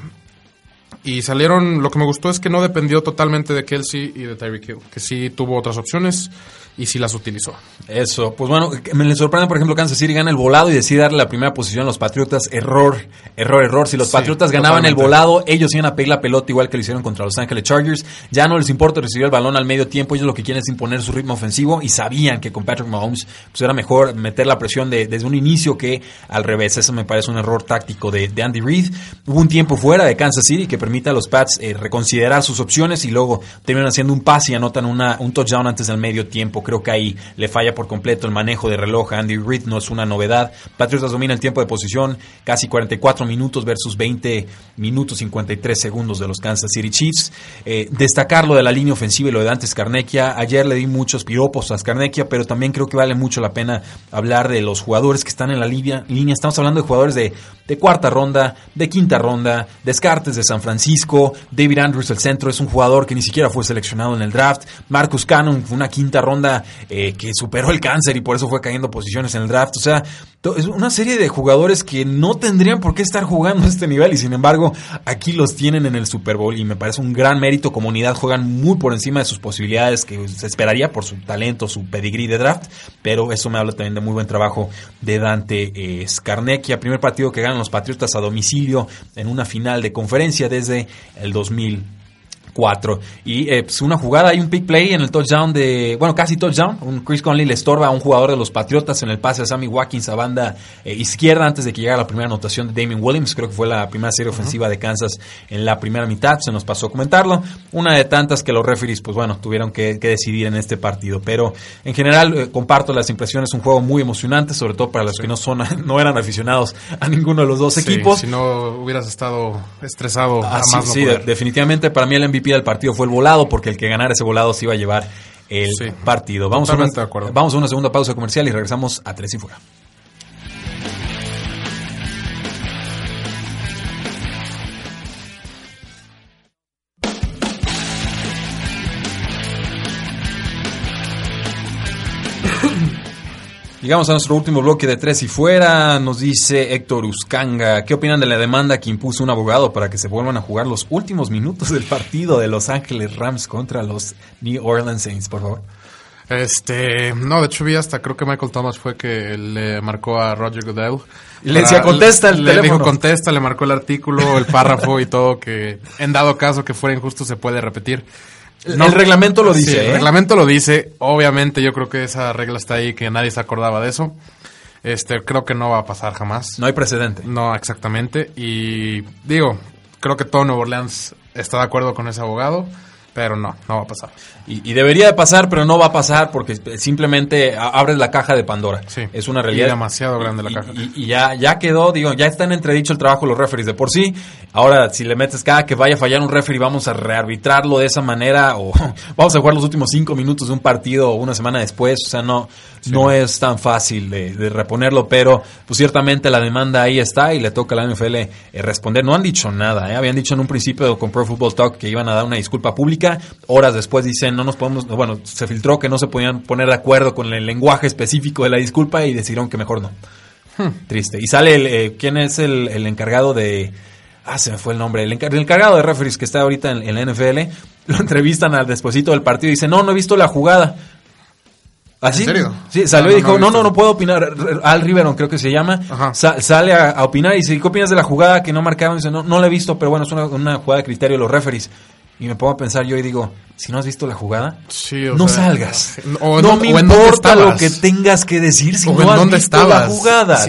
S2: Y salieron. Lo que me gustó es que no dependió totalmente de Kelsey y de Tyreek Hill, que sí tuvo otras opciones y sí las utilizó.
S1: Eso, pues bueno, me le sorprende, por ejemplo, Kansas City gana el volado y decide darle la primera posición a los Patriotas. Error, error, error. Si los
S2: Sí,
S1: Patriotas ganaban el volado, ellos iban a pedir la pelota igual que lo hicieron contra Los Ángeles Chargers. Ya no les importa recibir el balón al medio tiempo, ellos lo que quieren es imponer su ritmo ofensivo y sabían que con Patrick Mahomes pues era mejor meter la presión de- desde un inicio que al revés. Eso me parece un error táctico de, de Andy Reid. Hubo un tiempo fuera de Kansas City que permite a los Pats eh, reconsiderar sus opciones y luego terminan haciendo un pase y anotan una, un touchdown antes del medio tiempo. Creo que ahí le falla por completo el manejo de reloj a Andy Reid, no es una novedad. Patriotas domina el tiempo de posición, casi 44 minutos versus 20 minutos 53 segundos de los Kansas City Chiefs. Eh, destacar lo de la línea ofensiva y lo de Dante Scarnecchia. Ayer le di muchos piropos a Scarnecchia, pero también creo que vale mucho la pena hablar de los jugadores que están en la línea. línea. Estamos hablando de jugadores de, de cuarta ronda, de quinta ronda, Descartes de San Francisco, David Andrews, el centro, es un jugador que ni siquiera fue seleccionado en el draft. Marcus Cannon fue una quinta ronda eh, que superó el cáncer y por eso fue cayendo posiciones en el draft. O sea, Es una serie de jugadores que no tendrían por qué estar jugando a este nivel y sin embargo aquí los tienen en el Super Bowl y me parece un gran mérito. Comunidad juegan muy por encima de sus posibilidades que se esperaría por su talento, su pedigrí de draft, pero eso me habla también de muy buen trabajo de Dante eh, Scarnecchia. Primer partido que ganan los Patriotas a domicilio en una final de conferencia desde el 2000 y eh, pues una jugada, hay un pick play en el touchdown de, bueno, casi touchdown. Un Chris Conley le estorba a un jugador de los Patriotas en el pase a Sammy Watkins a banda eh, izquierda antes de que llegara la primera anotación de Damien Williams. Creo que fue la primera serie ofensiva de Kansas en la primera mitad. Se nos pasó a comentarlo. Una de tantas que los referees, pues bueno, tuvieron que, decidir en este partido. Pero en general, eh, comparto las impresiones. Un juego muy emocionante, sobre todo para los que no son, no eran aficionados a ninguno de los dos equipos.
S2: Si no hubieras estado estresado,
S1: ah, sí, definitivamente para mí el MVP del partido fue el volado, porque el que ganara ese volado se iba a llevar el partido. Vamos a, una, vamos a una segunda pausa comercial y regresamos a Tres y Fuera. Llegamos a nuestro último bloque de tres y fuera. Nos dice Héctor Uscanga. ¿Qué opinan de la demanda que impuso un abogado para que se vuelvan a jugar los últimos minutos del partido de Los Ángeles Rams contra los New Orleans Saints, por favor?
S2: Este, no, de hecho vi hasta, creo que Michael Thomas fue que le marcó a Roger Goodell.
S1: Y le decía, contesta el
S2: Le dijo, contesta, le marcó el artículo, el párrafo y todo, que en dado caso que fuera injusto se puede repetir.
S1: No, el reglamento lo dice.
S2: El
S1: ¿eh?
S2: reglamento lo dice. Obviamente, yo creo que esa regla está ahí, que nadie se acordaba de eso. Este, creo que no va a pasar jamás.
S1: No hay precedente.
S2: No, exactamente. Y digo, creo que todo Nuevo Orleans está de acuerdo con ese abogado. Pero no, no va a pasar.
S1: Y, debería de pasar, pero no va a pasar porque simplemente abres la caja de Pandora.
S2: Sí.
S1: Es una realidad.
S2: demasiado grande la caja.
S1: Y, ya, ya quedó, digo, ya está en entredicho el trabajo de los referees de por sí. Ahora, si le metes cada que vaya a fallar un referee, vamos a rearbitrarlo de esa manera o vamos a jugar los últimos cinco minutos de un partido una semana después. O sea, no, no es tan fácil de, reponerlo, pero pues ciertamente la demanda ahí está y le toca a la NFL eh, responder. No han dicho nada, ¿eh? habían dicho en un principio con Pro Football Talk que iban a dar una disculpa pública Horas después dicen, no nos podemos, bueno, se filtró que no se podían poner de acuerdo con el lenguaje específico de la disculpa y decidieron que mejor no. Hmm. Triste. Y sale, el, eh, ¿quién es el, encargado de... Ah, se me fue el nombre. El, encargado de referees que está ahorita en, la NFL, lo entrevistan al despuesito del partido y dice, no, no he visto la jugada. ¿Así?
S2: ¿En serio?
S1: Sí, salió y dijo, no, no, no, puedo opinar. Al Riveron creo que se llama. sale a, opinar y dice, ¿qué opinas de la jugada que no marcaron? Dice, no, no la he visto, pero bueno, es una, una jugada de criterio de los referees. Y me pongo a pensar yo y digo, si no has visto la jugada, no salgas. no me importa lo que tengas que decir si no has visto la jugada.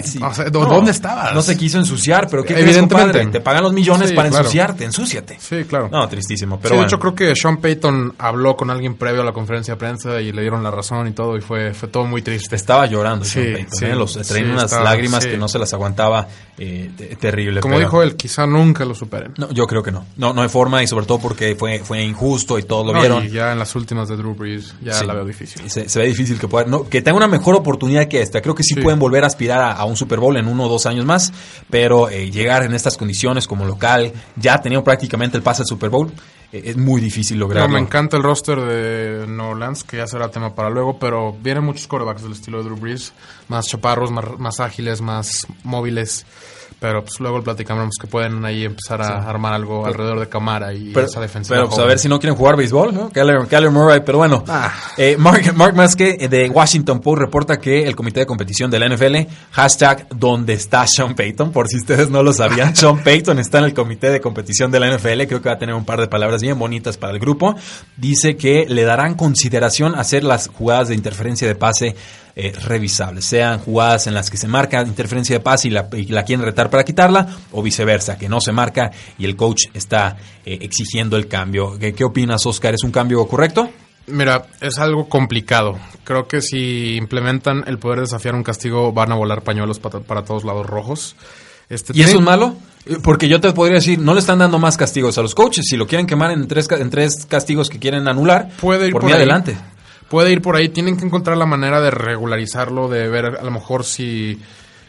S2: ¿Dónde estabas?
S1: No se quiso ensuciar, pero ¿qué Evidentemente. Te pagan los millones para ensuciarte, ensúciate.
S2: Sí, claro.
S1: No, tristísimo. Pero
S2: de hecho creo que Sean Payton habló con alguien previo a la conferencia de prensa y le dieron la razón y todo y fue, fue todo muy triste.
S1: Estaba llorando Sean Payton. ¿eh? Los, traían unas lágrimas que no se las aguantaba eh, terrible.
S2: Como dijo él, quizá nunca lo superen.
S1: No, yo creo que no. No, no hay forma y sobre todo porque fue, fue injusto y todos lo vieron.
S2: Y ya en las últimas de Drew Brees ya la veo difícil.
S1: Se, ve difícil que pueda, no, que tenga una mejor oportunidad que esta. Creo que sí, pueden volver a aspirar a, un Super Bowl en uno o dos años más, pero eh, llegar en estas condiciones como local, ya tenido prácticamente el pase al Super Bowl, eh, es muy difícil lograrlo.
S2: me encanta el roster de New Orleans, que ya será tema para luego, pero vienen muchos corebacks del estilo de Drew Brees, más chaparros, más ágiles, más móviles. Pero pues luego platicamos que pueden ahí empezar a armar algo alrededor de Camara y esa defensa.
S1: Pero pues a ver si no quieren jugar béisbol, ¿no? Keller, Murray, pero bueno. Ah. Eh, Mark, Mark Maske eh, de Washington Post reporta que el comité de competición de la NFL, hashtag donde está Sean Payton, por si ustedes no lo sabían, Sean Payton está en el comité de competición de la NFL, creo que va a tener un par de palabras bien bonitas para el grupo. Dice que le darán consideración hacer las jugadas de interferencia de pase eh, revisables, sean jugadas en las que se marca interferencia de pase y la, quieren retar para quitarla, o viceversa, que no se marca y el coach está eh, exigiendo el cambio. ¿Qué, ¿Qué opinas, Oscar? ¿Es un cambio correcto?
S2: Mira, es algo complicado. Creo que si implementan el poder desafiar un castigo, van a volar pañuelos para, todos lados rojos.
S1: Este, ¿Y eso es malo? Porque yo te podría decir, no le están dando más castigos a los coaches. Si lo quieren quemar en tres, en tres castigos que quieren anular,
S2: puede ir
S1: por, mí adelante
S2: puede ir por ahí. Tienen que encontrar la manera de regularizarlo, de ver a lo mejor si,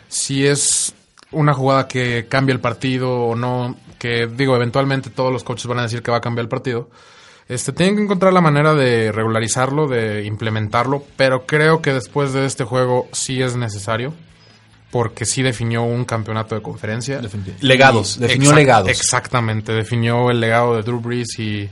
S2: si es una jugada que cambia el partido o no. Que digo, eventualmente todos los coaches van a decir que va a cambiar el partido. Este, tienen que encontrar la manera de regularizarlo, de implementarlo, pero creo que después de este juego sí es necesario. porque sí definió un campeonato de conferencia.
S1: Legados, definió
S2: exact-
S1: legados.
S2: Exactamente, definió el legado de Drew Brees y,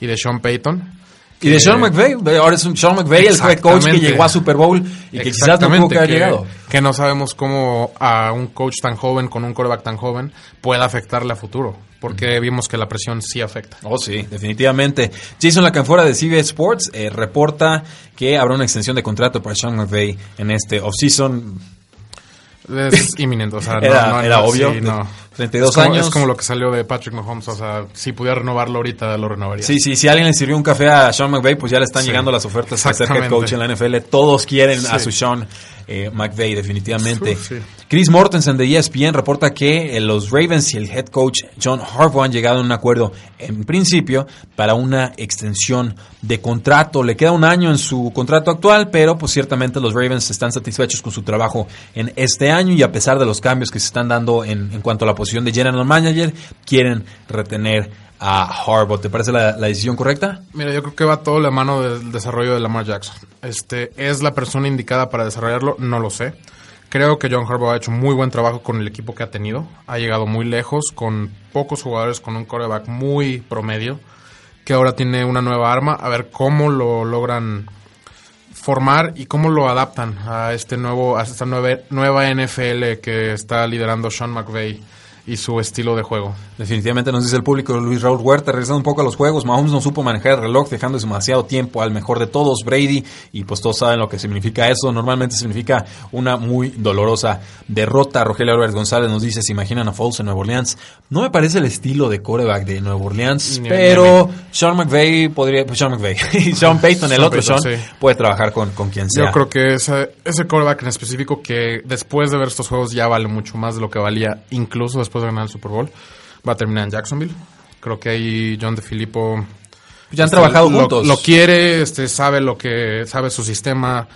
S2: y de Sean Payton.
S1: Y de Sean McVay, ahora es un Sean McVay, el head coach que llegó a Super Bowl y que quizás no tuvo que haber llegado.
S2: Que no sabemos cómo a un coach tan joven, con un quarterback tan joven, pueda afectarle a futuro. Porque vimos que la presión sí afecta.
S1: Oh, sí, definitivamente. Jason Lacanfora de CBS Sports eh, reporta que habrá una extensión de contrato para Sean McVay en este offseason.
S2: Es inminente, o sea, no-
S1: Era-
S2: no,
S1: era obvio,
S2: sí, no.
S1: 32
S2: es como,
S1: años.
S2: Es como lo que salió de Patrick Mahomes, o sea, si pudiera renovarlo ahorita, lo renovaría.
S1: Sí, sí, si alguien le sirvió un café a Sean McVay, pues ya le están
S2: Sí,
S1: llegando las ofertas para ser head coach en la NFL. Todos quieren a su Sean eh, McVay, definitivamente.
S2: Sí.
S1: Chris Mortensen de ESPN reporta que eh, los Ravens y el head coach John Harbaugh han llegado a un acuerdo, en principio, para una extensión de contrato. Le queda un año en su contrato actual, pero pues ciertamente los Ravens están satisfechos con su trabajo en este año y a pesar de los cambios que se están dando en, en cuanto a la posición de general manager, quieren retener a Harbaugh. ¿Te parece la, decisión correcta?
S2: Mira, yo creo que va todo la mano del desarrollo de Lamar Jackson. Este, ¿Es la persona indicada para desarrollarlo? No lo sé. Creo que John Harbaugh ha hecho muy buen trabajo con el equipo que ha tenido. Ha llegado muy lejos, con pocos jugadores, con un quarterback muy promedio, que ahora tiene una nueva arma. A ver cómo lo logran formar y cómo lo adaptan a este nuevo, a esta nueva, nueva NFL que está liderando Sean McVay y su estilo de juego.
S1: Definitivamente nos dice el público Luis Raúl Huerta, regresando un poco a los juegos, Mahomes no supo manejar el reloj, dejando demasiado tiempo al mejor de todos, Brady, y pues todos saben lo que significa eso, normalmente significa una muy dolorosa derrota. Rogelio Álvarez González nos dice, se imaginan a Foles en Nueva Orleans. No me parece el estilo de coreback de Nueva Orleans, pero Sean McVay podría, pues Sean McVay, y Sean Payton, el
S2: Sean
S1: otro
S2: Payton,
S1: Sean,
S2: sí.
S1: puede trabajar con, con quien sea.
S2: Yo creo que ese, ese quarterback en específico que después de ver estos juegos ya vale mucho más de lo que valía incluso después de ganar el Super Bowl, va a terminar en Jacksonville. Creo que ahí John DeFilippo
S1: ya han
S2: este,
S1: trabajado
S2: lo,
S1: juntos.
S2: Lo quiere, este, sabe lo que sabe su sistema,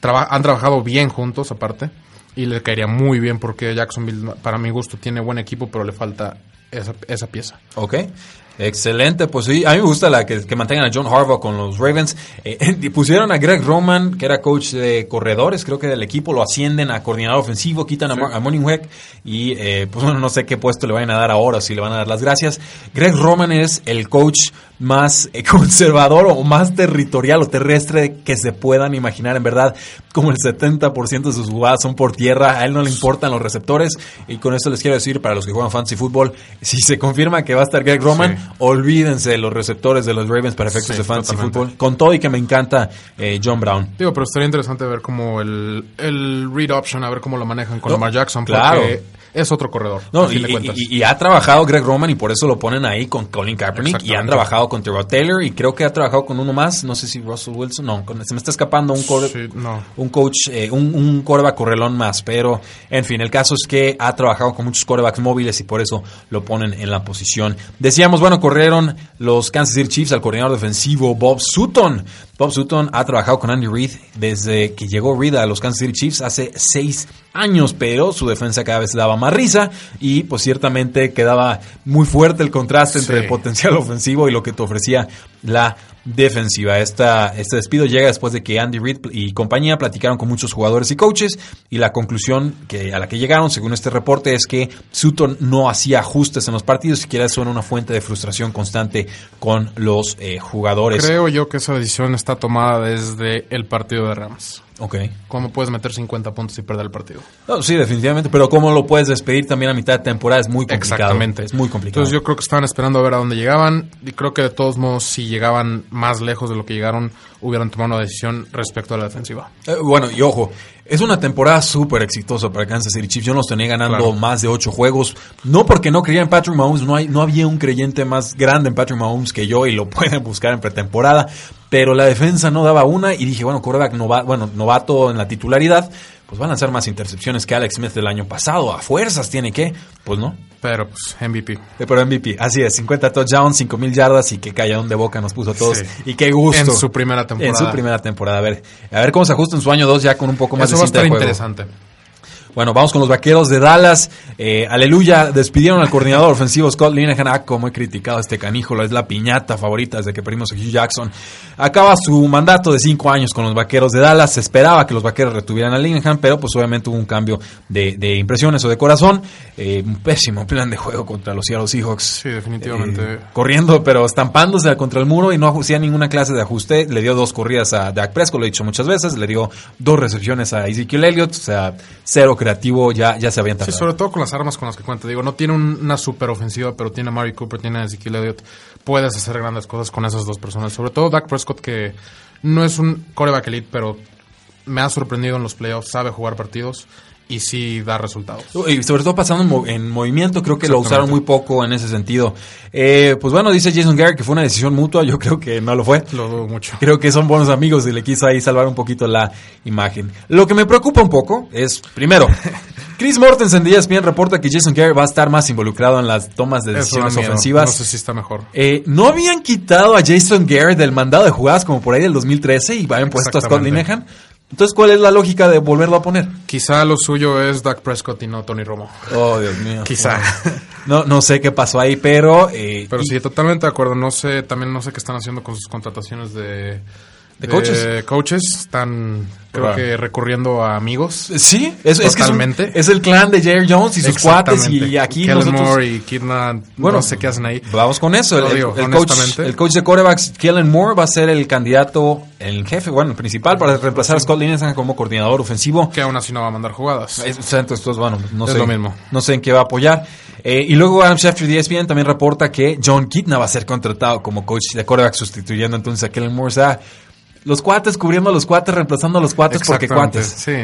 S2: traba- han trabajado bien juntos aparte y le caería muy bien porque Jacksonville para mi gusto tiene buen equipo, pero le falta esa, esa pieza.
S1: Ok. Excelente, pues sí, a mí me gusta la que, que mantengan a John Harbaugh con los Ravens. Eh, pusieron a Greg Roman, que era coach de corredores, creo que del equipo, lo ascienden a coordinador ofensivo, quitan a, a y eh, pues bueno, no sé qué puesto le vayan a dar ahora, si le van a dar las gracias. Greg Roman es el coach más eh, conservador o más territorial o terrestre que se puedan imaginar, en verdad, como el 70% de sus jugadas son por tierra, a él no le importan los receptores y con esto les quiero decir para los que juegan fantasy fútbol, si se confirma que va a estar Greg Roman,
S2: Sí.
S1: olvídense de los receptores de los Ravens para efectos
S2: Sí,
S1: de fantasy fútbol, con todo y que me encanta eh, John Brown.
S2: Digo, pero estaría interesante ver cómo el, el read option, a ver cómo lo manejan con
S1: No,
S2: Lamar Jackson,
S1: claro.
S2: porque es otro corredor.
S1: No, y, y- y ha trabajado Greg Roman y por eso lo ponen ahí con Colin Kaepernick y han trabajado con Terrell Taylor y creo que ha trabajado con uno más, no sé si Russell Wilson, no, con- se me está escapando un core-
S2: Sí, no.
S1: un coach, eh, un, un coreback correlón más, pero en fin, el caso es que ha trabajado con muchos corebacks móviles y por eso lo ponen en la posición. Decíamos, bueno, corrieron los Kansas City Chiefs al coordinador defensivo Bob Sutton. Bob Sutton ha trabajado con Andy Reid desde que llegó Reid a los Kansas City Chiefs hace seis años, pero su defensa cada vez daba más risa y pues ciertamente quedaba muy fuerte el contraste entre
S2: Sí.
S1: el potencial ofensivo y lo que te ofrecía la defensiva. Esta, este despido llega después de que Andy Reid y compañía platicaron con muchos jugadores y coaches y la conclusión que, a la que llegaron, según este reporte, es que Sutton no hacía ajustes en los partidos, siquiera eso era una fuente de frustración constante con los eh, jugadores.
S2: Creo yo que esa decisión está tomada desde el partido de Rams.
S1: Ok.
S2: ¿Cómo puedes meter 50 puntos y perder el partido?
S1: No, sí, definitivamente, pero cómo lo puedes despedir también a mitad de temporada es muy complicado.
S2: Exactamente.
S1: Es muy complicado.
S2: Entonces yo creo que estaban esperando a ver a dónde llegaban y creo que de todos modos si llegaban más lejos de lo que llegaron hubieran tomado una decisión respecto a la defensiva.
S1: Eh, bueno, y ojo, es una temporada súper exitosa para Kansas City Chiefs. Yo los tenía ganando
S2: Claro.
S1: más de ocho juegos. No porque no creía en Patrick Mahomes, no, hay, no había un creyente más grande en Patrick Mahomes que yo y lo pueden buscar en pretemporada. Pero la defensa no daba una y dije, bueno, quarterback nova- bueno, novato en la titularidad, pues van a lanzar más intercepciones que Alex Smith del año pasado. A fuerzas tiene que, pues no.
S2: Pero pues MVP.
S1: Eh, Pero MVP, así es, 50 touchdowns, 5 mil yardas y qué calladón de boca nos puso a todos.
S2: Sí.
S1: Y qué gusto.
S2: En su primera temporada.
S1: En su primera temporada. A ver, a ver cómo se ajusta en su año 2 ya con un poco más
S2: Eso
S1: de
S2: va a
S1: cinta
S2: estar
S1: de juego.
S2: interesante.
S1: Bueno, vamos con los vaqueros de Dallas. Eh, aleluya, despidieron al coordinador ofensivo Scott Linehan. Ah, como he criticado a este caníjulo, es la piñata favorita desde que perdimos a Hugh Jackson. Acaba su mandato de cinco años con los vaqueros de Dallas. Se esperaba que los vaqueros retuvieran a Linehan, pero pues obviamente hubo un cambio de, de impresiones o de corazón. Eh, un pésimo plan de juego contra los Seattle Seahawks.
S2: Sí, definitivamente.
S1: Eh, corriendo, pero estampándose contra el muro y no hacía ninguna clase de ajuste. Le dio dos corridas a Dak Prescott, lo he dicho muchas veces. Le dio dos recepciones a Ezekiel Elliott. O sea, cero creativo, ya, ya se habían
S2: Sí,
S1: tardado.
S2: sobre todo con las armas con las que cuenta. Digo, no tiene un- una super ofensiva, pero tiene a Mari Cooper, tiene a Ezekiel Elliott. Puedes hacer grandes cosas con esas dos personas. Sobre todo Dak Prescott, que no es un coreback elite, pero me ha sorprendido en los playoffs. Sabe jugar partidos y sí da resultados.
S1: Y sobre todo pasando en, mo- en movimiento, creo que lo usaron muy poco en ese sentido. Eh, pues bueno, dice Jason Garrett que fue una decisión mutua, yo creo que no lo fue.
S2: Lo dudo mucho.
S1: Creo que son buenos amigos y le quiso ahí salvar un poquito la imagen. Lo que me preocupa un poco es, primero, Chris Mortensen de ESPN reporta que Jason Garrett va a estar más involucrado en las tomas de decisiones ofensivas.
S2: No sé si está mejor.
S1: Eh, no habían quitado a Jason Garrett del mandado de jugadas como por ahí del 2013 y habían puesto a Scott. Linehan. Entonces, ¿cuál es la lógica de volverlo a poner?
S2: Quizá lo suyo es Dak Prescott y no Tony Romo.
S1: Oh, Dios mío.
S2: Quizá.
S1: No, no sé qué pasó ahí, pero... eh,
S2: Pero
S1: y-
S2: sí, totalmente de acuerdo. No sé, también no sé qué están haciendo con sus contrataciones de...
S1: ¿De coaches?
S2: coaches. Están, creo que, recurriendo a amigos.
S1: Sí, es, es que es, un-
S2: Totalmente.
S1: es el clan de Jerry Jones y sus cuates y aquí
S2: Kellen
S1: nosotros...
S2: Moore y Kidna,
S1: Bueno,
S2: no sé qué hacen ahí.
S1: Vamos con eso. El, el-
S2: digo,
S1: el coach, el coach de corebacks, Kellen Moore, va a ser el candidato, el jefe, bueno, el principal para reemplazar a Scott Linehan como coordinador ofensivo.
S2: Que aún así no va a mandar jugadas.
S1: Es- o sea, entonces, bueno, no
S2: Es
S1: sé,
S2: lo mismo.
S1: no sé en qué va a apoyar. Eh, y luego Adam Schefter de ESPN también reporta que John Kitna va a ser contratado como coach de coreback sustituyendo entonces a Kellen Moore. O sea, los cuates cubriendo a los cuates, reemplazando a los cuates porque cuates.
S2: Sí,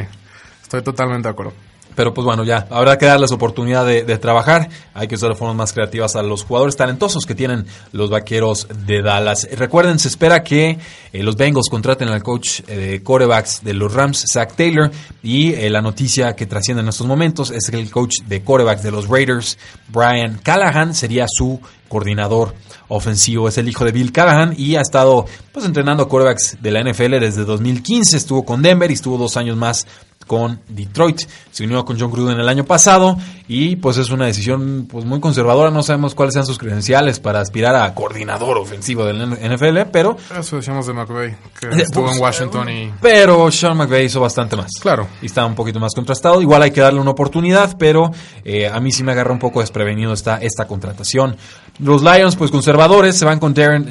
S2: estoy totalmente de acuerdo.
S1: Pero pues bueno, ya, habrá que darles oportunidad de, de trabajar. Hay que usar formas más creativas a los jugadores talentosos que tienen los vaqueros de Dallas. Recuerden, se espera que eh, los Bengals contraten al coach eh, de corebacks de los Rams, Zach Taylor. Y eh, la noticia que trasciende en estos momentos es que el coach de corebacks de los Raiders, Brian Callahan, sería su coordinador ofensivo. Es el hijo de Bill Callahan y ha estado pues entrenando corebacks de la NFL desde 2015. Estuvo con Denver y estuvo dos años más con Detroit. Se unió con John Gruden el año pasado y pues es una decisión pues muy conservadora. No sabemos cuáles sean sus credenciales para aspirar a coordinador ofensivo del NFL, pero
S2: Eso decíamos de McVay, que
S1: Eh,
S2: estuvo
S1: pues,
S2: en Washington y...
S1: pero Sean McVay hizo bastante más.
S2: Claro.
S1: Y está un poquito más contrastado. Igual hay que darle una oportunidad, pero eh, a mí sí me agarra un poco desprevenido esta, esta contratación. Los Lions, pues conservadores, se van con Daryl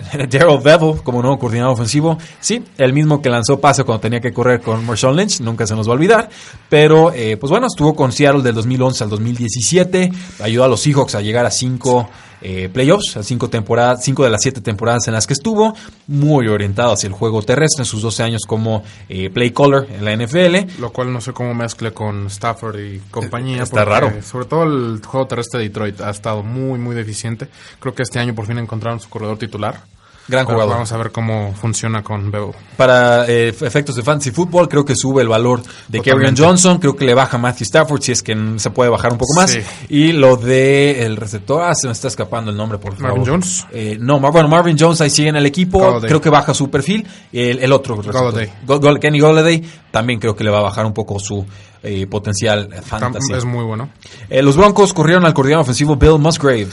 S1: Bevel como nuevo coordinador ofensivo. Sí, el mismo que lanzó pase cuando tenía que correr con Marshawn Lynch, nunca se nos va a olvidar. Pero, eh, pues bueno, estuvo con Seattle del 2011 al 2017. Ayudó a los Seahawks a llegar a cinco eh, playoffs, a cinco temporadas, cinco de las siete temporadas en las que estuvo. Muy orientado hacia el juego terrestre en sus 12 años como eh, play caller en la NFL.
S2: Lo cual no sé cómo mezcle con Stafford y compañía.
S1: Está
S2: porque
S1: raro.
S2: Sobre todo el juego terrestre de Detroit ha estado muy, muy deficiente. Creo que este año por fin encontraron su corredor titular.
S1: Gran
S2: Pero
S1: jugador.
S2: Vamos a ver cómo funciona con Bevel.
S1: Para eh, efectos de fantasy football, creo que sube el valor de Kerryon. Johnson. Creo que le baja Matthew Stafford si es que se puede bajar un poco más.
S2: Sí.
S1: Y lo de el receptor, ah, se me está escapando el nombre, por favor.
S2: Marvin Jones.
S1: Eh, no, Mar- bueno, Marvin Jones ahí sigue en el equipo.
S2: Golladay.
S1: Creo que baja su perfil. El, el otro receptor,
S2: Golladay.
S1: Go- Go- Kenny Golladay, también creo que le va a bajar un poco su eh, potencial fantasy.
S2: Es muy bueno.
S1: Eh, los Broncos corrieron al coordinador ofensivo Bill Musgrave.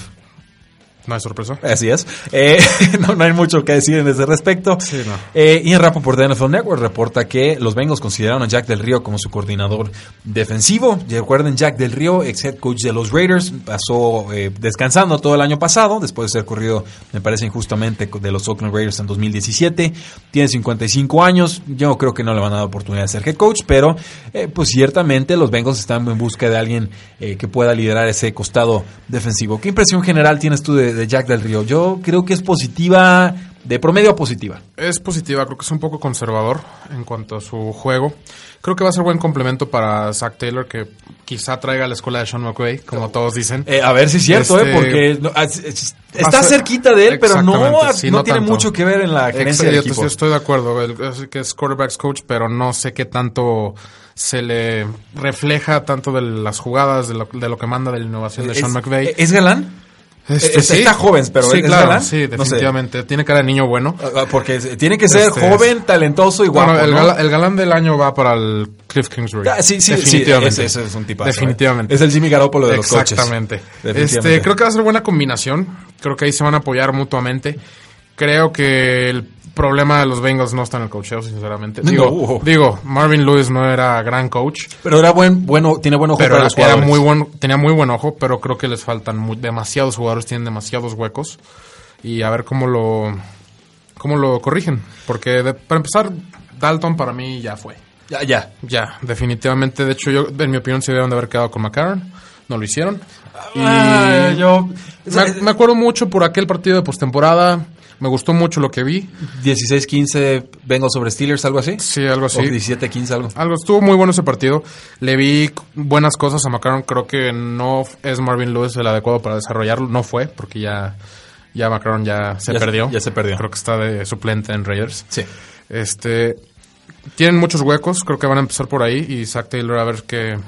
S2: No hay sorpresa.
S1: Así es. Eh, no, no hay mucho que decir en ese respecto.
S2: Sí, no.
S1: Eh, Ian Rappaport de NFL Network reporta que los Bengals consideraron a Jack Del Río como su coordinador defensivo. Y recuerden, Jack Del Río, ex head coach de los Raiders, pasó eh, descansando todo el año pasado, después de ser corrido, me parece injustamente, de los Oakland Raiders en 2017. Tiene 55 años. Yo creo que no le van a dar oportunidad de ser head coach, pero eh, pues ciertamente los Bengals están en busca de alguien eh, que pueda liderar ese costado defensivo. ¿Qué impresión general tienes tú de, de Jack Del Río? Yo creo que es positiva, de promedio a positiva.
S2: Es positiva, creo que es un poco conservador en cuanto a su juego. Creo que va a ser buen complemento para Zach Taylor, que quizá traiga a la escuela de Sean McVay, como todos dicen.
S1: Eh, a ver si es cierto,
S2: Este,
S1: ¿eh? Porque no, ah, es- es-
S2: va
S1: está
S2: ser-
S1: cerquita de él, pero no,
S2: sí,
S1: tiene
S2: tanto.
S1: mucho que ver en la gerencia del
S2: yo
S1: equipo.
S2: sí estoy de acuerdo, el- yo que es quarterbacks coach, pero no sé qué tanto se le refleja tanto de las jugadas, de lo, de lo que manda de la innovación de Sean
S1: ¿Es,
S2: McVay.
S1: ¿Es galán?
S2: Este,
S1: Eh, está joven, pero
S2: sí,
S1: ¿es
S2: claro,
S1: galán?
S2: sí,
S1: No sé.
S2: definitivamente. Tiene cara de niño bueno.
S1: Ah, ah, Porque tiene que ser
S2: Este,
S1: joven, talentoso y guapo.
S2: Bueno, el,
S1: ¿no?
S2: gala- el galán del año va para el Cliff Kingsbury.
S1: Ah, sí, sí,
S2: definitivamente.
S1: sí, ese, ese es un tipazo. ¿eh?
S2: Definitivamente.
S1: Es el Jimmy Garoppolo de los coches.
S2: Exactamente. Este, creo que va a ser buena combinación. Creo que ahí se van a apoyar mutuamente. Creo que el problema de los Bengals no está en el coacheo, sinceramente.
S1: No.
S2: Digo, Marvin Lewis no era gran coach,
S1: Pero era buen, bueno, tiene buen ojo
S2: pero
S1: para
S2: era,
S1: los
S2: era
S1: jugadores.
S2: muy buen, tenía muy buen ojo, pero creo que les faltan muy- demasiados jugadores, tienen demasiados huecos. Y a ver cómo lo, cómo lo corrigen. Porque de- para empezar, Dalton para mí ya fue.
S1: Ya, ya.
S2: Ya, definitivamente. De hecho, yo, en mi opinión, se debieron de haber quedado con McCarron. No lo hicieron. Y
S1: Ah, yo...
S2: me, me acuerdo mucho por aquel partido de postemporada. Me gustó mucho lo que vi.
S1: 16-15 vengo sobre Steelers, algo así.
S2: Sí, algo así.
S1: O 17-15, algo.
S2: Algo, estuvo muy bueno ese partido. Le vi buenas cosas a McCarron. Creo que no es Marvin Lewis el adecuado para desarrollarlo. No fue, porque ya, ya McCarron ya se
S1: Ya-
S2: perdió.
S1: ya se perdió.
S2: Creo que está de suplente en Raiders.
S1: Sí.
S2: Este, tienen muchos huecos. Creo que van a empezar por ahí. Y Zach Taylor a ver qué,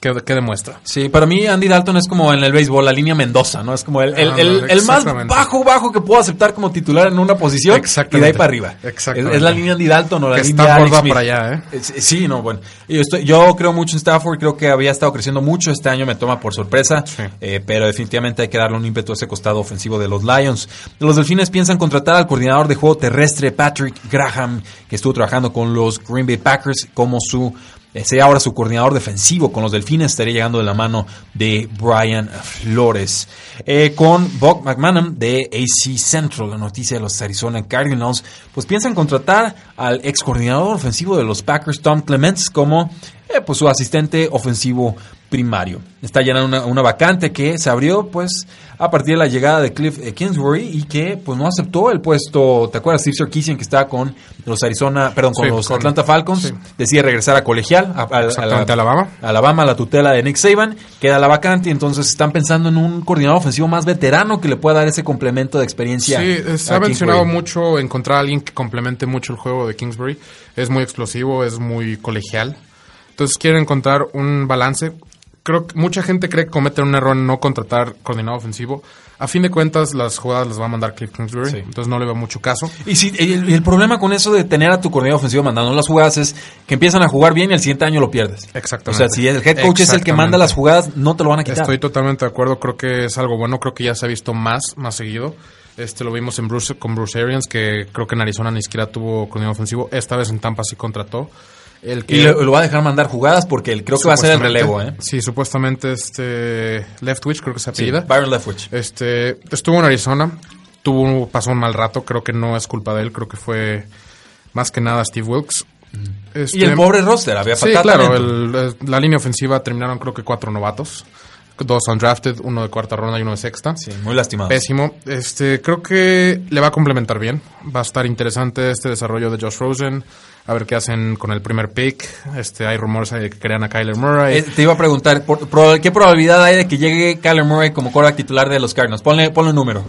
S2: qué, qué demuestra.
S1: Sí, para mí Andy Dalton es como en el béisbol, la línea Mendoza, ¿no? Es como el, el,
S2: Ah,
S1: el- más bajo, bajo que puedo aceptar como titular en una posición y de ahí para arriba.
S2: Exactamente.
S1: Es, es la línea Andy Dalton o la
S2: Que
S1: línea
S2: Stafford
S1: Alex Smith.
S2: para allá, ¿eh?
S1: Sí, sí, no, bueno. Yo, estoy- yo creo mucho en Stafford, creo que había estado creciendo mucho, este año me toma por sorpresa,
S2: Sí.
S1: eh, pero definitivamente hay que darle un ímpetu a ese costado ofensivo de los Lions. Los Delfines piensan contratar al coordinador de juego terrestre Patrick Graham, que estuvo trabajando con los Green Bay Packers como su... eh, Sería ahora su coordinador defensivo con los Delfines, estaría llegando de la mano de Brian Flores. Eh, con Buck McMahon de AC Central, la noticia de los Arizona Cardinals, pues piensan contratar al ex coordinador ofensivo de los Packers, Tom Clements, como eh, pues su asistente ofensivo primario. Está llenando una, una vacante que se abrió pues a partir de la llegada de Cliff Kingsbury y que pues no aceptó el puesto, ¿te acuerdas? Steve Sarkisian que estaba con los Arizona, perdón, con
S2: Sí,
S1: los
S2: con-
S1: Atlanta Falcons,
S2: sí.
S1: decide regresar a colegial, a, a- a la-
S2: Alabama.
S1: Alabama, la tutela de Nick Saban, queda la vacante y entonces están pensando en un coordinador ofensivo más veterano que le pueda dar ese complemento de experiencia.
S2: Sí, se ha mencionado
S1: Kingsbury.
S2: mucho encontrar a alguien que complemente mucho el juego de Kingsbury. Es muy explosivo, es muy colegial. Entonces quieren encontrar un balance. Creo que mucha gente cree que cometen un error en no contratar coordinador ofensivo. A fin de cuentas, las jugadas las va a mandar Cliff Kingsbury.
S1: Sí.
S2: Entonces no le veo mucho caso.
S1: Y sí, el, el problema con eso de tener a tu coordinador ofensivo mandando las jugadas es que empiezan a jugar bien y el siguiente año lo pierdes.
S2: Exactamente.
S1: O sea, si el head coach es el que manda las jugadas, no te lo van a quitar.
S2: Estoy totalmente de acuerdo, creo que es algo bueno, creo que ya se ha visto más, más seguido. Este lo vimos en Bruce, con Bruce Arians, que creo que en Arizona ni siquiera tuvo coordinador ofensivo. Esta vez en Tampa sí contrató. El que
S1: Y lo, lo va a dejar mandar jugadas porque él creo que va a ser el relevo, ¿eh?
S2: Sí, supuestamente este Leftwich, creo que se
S1: Sí,
S2: apellida.
S1: Byron Leftwich.
S2: Este estuvo en Arizona, tuvo pasó un mal rato, creo que no es culpa de él, creo que fue más que nada Steve Wilkes. Este,
S1: Y el pobre roster, había
S2: Sí,
S1: faltado
S2: claro,
S1: talento.
S2: el- el- la línea ofensiva terminaron creo que cuatro novatos, dos undrafted, uno de cuarta ronda y uno de sexta.
S1: Sí, muy lastimado.
S2: Pésimo. Este, creo que le va a complementar bien. Va a estar interesante este desarrollo de Josh Rosen. A ver qué hacen con el primer pick. Este, hay rumores de que crean a Kyler Murray.
S1: Eh, te iba a preguntar, ¿qué probabilidad hay de que llegue Kyler Murray como quarterback titular de los Cardinals? Ponle, ponle un número.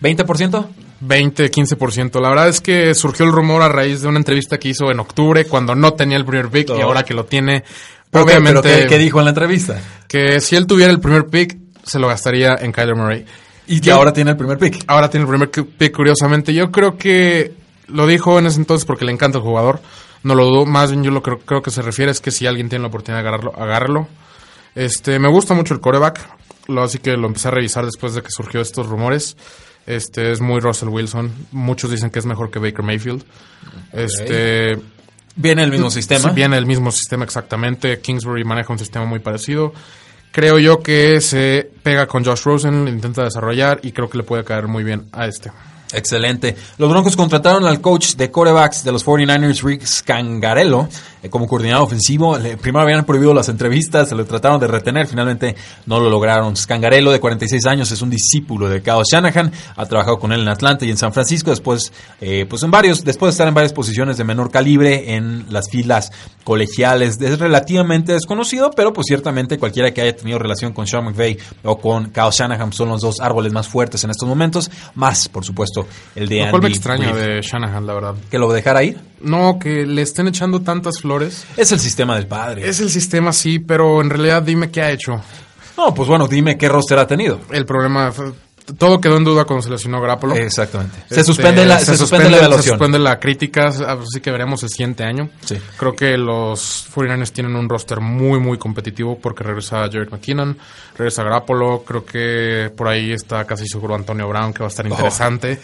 S1: ¿20%?
S2: 20, 15%. La verdad es que surgió el rumor a raíz de una entrevista que hizo en octubre cuando no tenía el primer pick y ahora que lo tiene.
S1: ¿Pero qué-
S2: obviamente
S1: pero ¿qué, qué dijo en la entrevista?
S2: que si él tuviera el primer pick se lo gastaría en Kyler Murray.
S1: Y que ahora tiene el primer pick.
S2: Ahora tiene el primer pick, curiosamente. Yo creo que lo dijo en ese entonces porque le encanta el jugador. No lo dudo. Más bien yo lo creo, creo que se refiere es que si alguien tiene la oportunidad de agarrarlo, agárralo. Este, me gusta mucho el coreback. Lo, así que lo empecé a revisar después de que surgió estos rumores. Este, es muy Russell Wilson. Muchos dicen que es mejor que Baker Mayfield. Este,
S1: Viene el mismo sistema.
S2: Sí, viene el mismo sistema exactamente. Kingsbury maneja un sistema muy parecido. Creo yo que se pega con Josh Rosen, intenta desarrollar y creo que le puede caer muy bien a este.
S1: Excelente. Los Broncos contrataron al coach de corebacks de los 49ers, Rick Scangarello, eh, como coordinador ofensivo. Le- primero habían prohibido las entrevistas, se lo trataron de retener, finalmente no lo lograron. Scangarello, de 46 años, es un discípulo de Kyle Shanahan, ha trabajado con él en Atlanta y en San Francisco, después, eh, pues en varios, después de estar en varias posiciones de menor calibre en las filas colegiales. Es relativamente desconocido, pero pues ciertamente cualquiera que haya tenido relación con Sean McVay o con Kyle Shanahan son los dos árboles más fuertes en estos momentos, más, por supuesto, el de
S2: Lo cual me
S1: Andy
S2: extraña de Shanahan, la verdad.
S1: que lo dejara ir.
S2: No, que le estén echando tantas flores.
S1: Es el sistema del padre.
S2: Es el sistema, sí, pero en realidad dime qué ha hecho.
S1: No, pues bueno, dime qué roster ha tenido.
S2: El problema todo quedó en duda cuando se lesionó Grappolo.
S1: Exactamente. Se
S2: Este,
S1: suspende la, se suspende la evaluación.
S2: Se suspende la crítica, así que veremos el siguiente año.
S1: Sí.
S2: Creo que los 49ers tienen un roster muy, muy competitivo porque regresa Jared McKinnon, regresa Grappolo, creo que por ahí está casi seguro Antonio Brown, que va a
S1: Oh.
S2: estar interesante.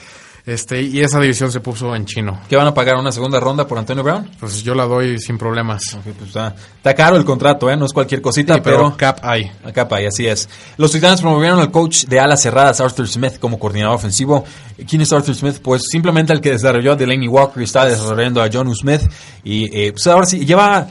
S2: Este, y esa división se puso en chino.
S1: ¿Qué van a pagar una segunda ronda por Antonio Brown?
S2: Pues yo la doy sin problemas.
S1: Pues está, está caro el contrato, ¿eh? No es cualquier cosita,
S2: Sí, pero
S1: pero...
S2: cap hay.
S1: Acá y así es. Los Titanes promovieron al coach de alas cerradas, Arthur Smith, como coordinador ofensivo. ¿Quién es Arthur Smith? Pues simplemente el que desarrolló a Delaney Walker y está desarrollando a John Smith. Y eh, pues ahora sí, lleva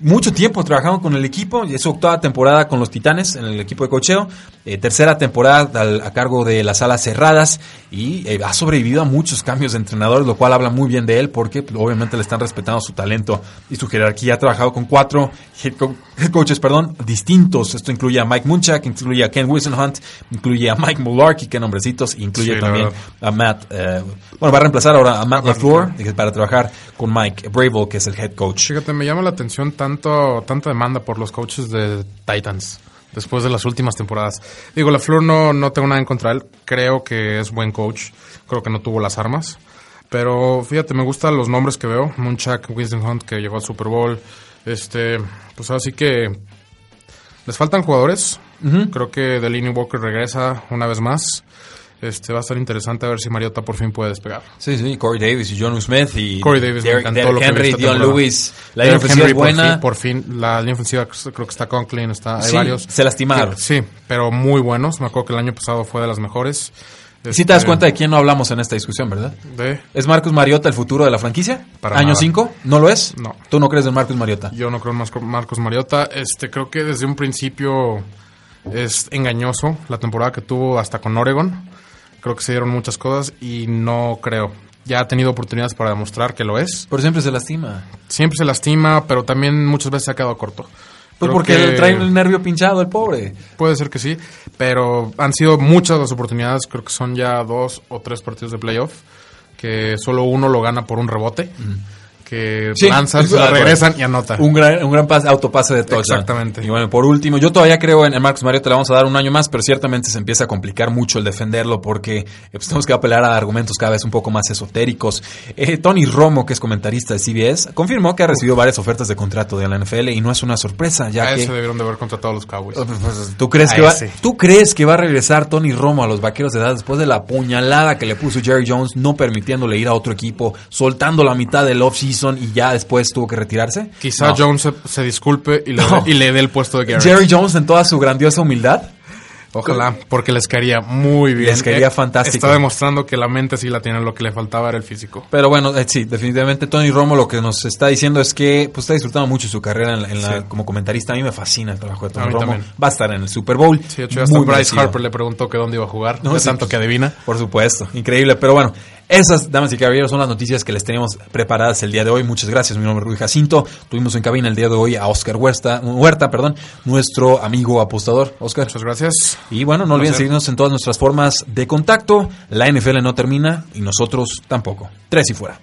S1: mucho tiempo trabajando con el equipo. Es su octava temporada con los Titanes en el equipo de cocheo. Eh, tercera temporada al- a cargo de las alas cerradas. Y eh, ha sobrevivido a muchos cambios de entrenadores, lo cual habla muy bien de él porque pues, obviamente le están respetando su talento y su jerarquía. Ha trabajado con cuatro head, co- head coaches perdón, distintos. Esto incluye a Mike Munchak, incluye a Ken Hunt, incluye a Mike Mularkey, que nombrecitos, incluye
S2: Sí,
S1: también a Matt. eh, bueno, va a reemplazar ahora a Matt LaFleur para trabajar con Mike Bravo, que es el head coach.
S2: Fíjate, me llama la atención tanto, tanta demanda por los coaches de Titans después de las últimas temporadas. Digo, la Flor no, no tengo nada en contra de él. Creo que es buen coach. Creo que no tuvo las armas. Pero fíjate, me gustan los nombres que veo. Munchak, Winston Hunt, que llegó al Super Bowl. Este, pues así que les faltan jugadores. Creo que Delaney Walker regresa una vez más. Este, va a estar interesante a ver si Mariota por fin puede despegar.
S1: Sí, sí, Corey Davis y John Smith y
S2: Corey Davis me
S1: Derek,
S2: encantó
S1: Derek
S2: lo que
S1: Henry, Dion. Lewis. La defensiva
S2: Henry
S1: es
S2: por
S1: buena.
S2: fin- Por fin, la línea ofensiva creo que está Conklin, está, hay
S1: Sí,
S2: varios.
S1: se lastimaron.
S2: Sí, pero muy buenos. Me acuerdo que el año pasado fue de las mejores.
S1: Si te das
S2: Este,
S1: cuenta de quién no hablamos en esta discusión, ¿verdad?
S2: de-
S1: ¿Es Marcus Mariota el futuro de la franquicia?
S2: Para
S1: ¿Año
S2: nada.
S1: 5? ¿No lo es?
S2: No.
S1: ¿Tú no crees en Marcus Mariota?
S2: Yo no creo en Marcos Mariota. Este, creo que desde un principio es engañoso la temporada que tuvo hasta con Oregon. Creo que se dieron muchas cosas y no creo. Ya ha tenido oportunidades para demostrar que lo es.
S1: Pero siempre se lastima.
S2: Siempre se lastima, pero también muchas veces se ha quedado corto.
S1: Pues
S2: Creo
S1: porque
S2: que-
S1: le trae el nervio pinchado el pobre.
S2: Puede ser que sí, pero han sido muchas las oportunidades, creo que son ya dos o tres partidos de playoff, que solo uno lo gana por un rebote, que
S1: Sí,
S2: lanzan, se la regresan y anota.
S1: Un gran, un gran pas- autopase de touchdown.
S2: Exactamente.
S1: Y bueno, por último, yo todavía creo en, en Marcus Mariota, le vamos a dar un año más, pero ciertamente se empieza a complicar mucho el defenderlo porque pues, tenemos que apelar a argumentos cada vez un poco más esotéricos. Eh, Tony Romo, que es comentarista de CBS, confirmó que ha recibido varias ofertas de contrato de la NFL y no es una sorpresa, ya
S2: a
S1: que...
S2: ese debieron de haber contratado a los Cowboys.
S1: Pues, ¿Tú crees,
S2: A
S1: que va. ¿Tú crees que va a regresar Tony Romo a los vaqueros de edad después de la puñalada que le puso Jerry Jones, no permitiéndole ir a otro equipo, soltando la mitad del off-season y ya después tuvo que retirarse?
S2: Quizá
S1: No.
S2: Jones se, se disculpe y le,
S1: No.
S2: y le dé el puesto de Garrett.
S1: Jerry Jones en toda su grandiosa humildad.
S2: Ojalá, porque les caería muy bien.
S1: Les caería
S2: Eh,
S1: fantástico.
S2: Está demostrando que la mente sí la tiene, lo que le faltaba era el físico.
S1: Pero bueno, eh, sí, definitivamente Tony Romo lo que nos está diciendo es que pues, está disfrutando mucho su carrera en la- en la-
S2: Sí.
S1: como comentarista. A mí me fascina el trabajo de
S2: A
S1: Tony
S2: mí
S1: Romo.
S2: también.
S1: Va a estar en el Super Bowl.
S2: Sí, de hecho, hasta
S1: Muy
S2: Bryce
S1: merecido.
S2: Harper le preguntó que dónde iba a jugar,
S1: No,
S2: de
S1: sí,
S2: tanto
S1: pues,
S2: que adivina.
S1: Por supuesto, increíble. Pero bueno, esas, damas y caballeros, son las noticias que les tenemos preparadas el día de hoy. Muchas gracias, mi nombre es Rui Jacinto. Tuvimos en cabina el día de hoy a Oscar Huerta, Huerta perdón, nuestro amigo apostador, Oscar.
S2: Muchas gracias.
S1: Y bueno, no olviden seguirnos en todas nuestras formas de contacto. La NFL no termina y nosotros tampoco. Tres y fuera.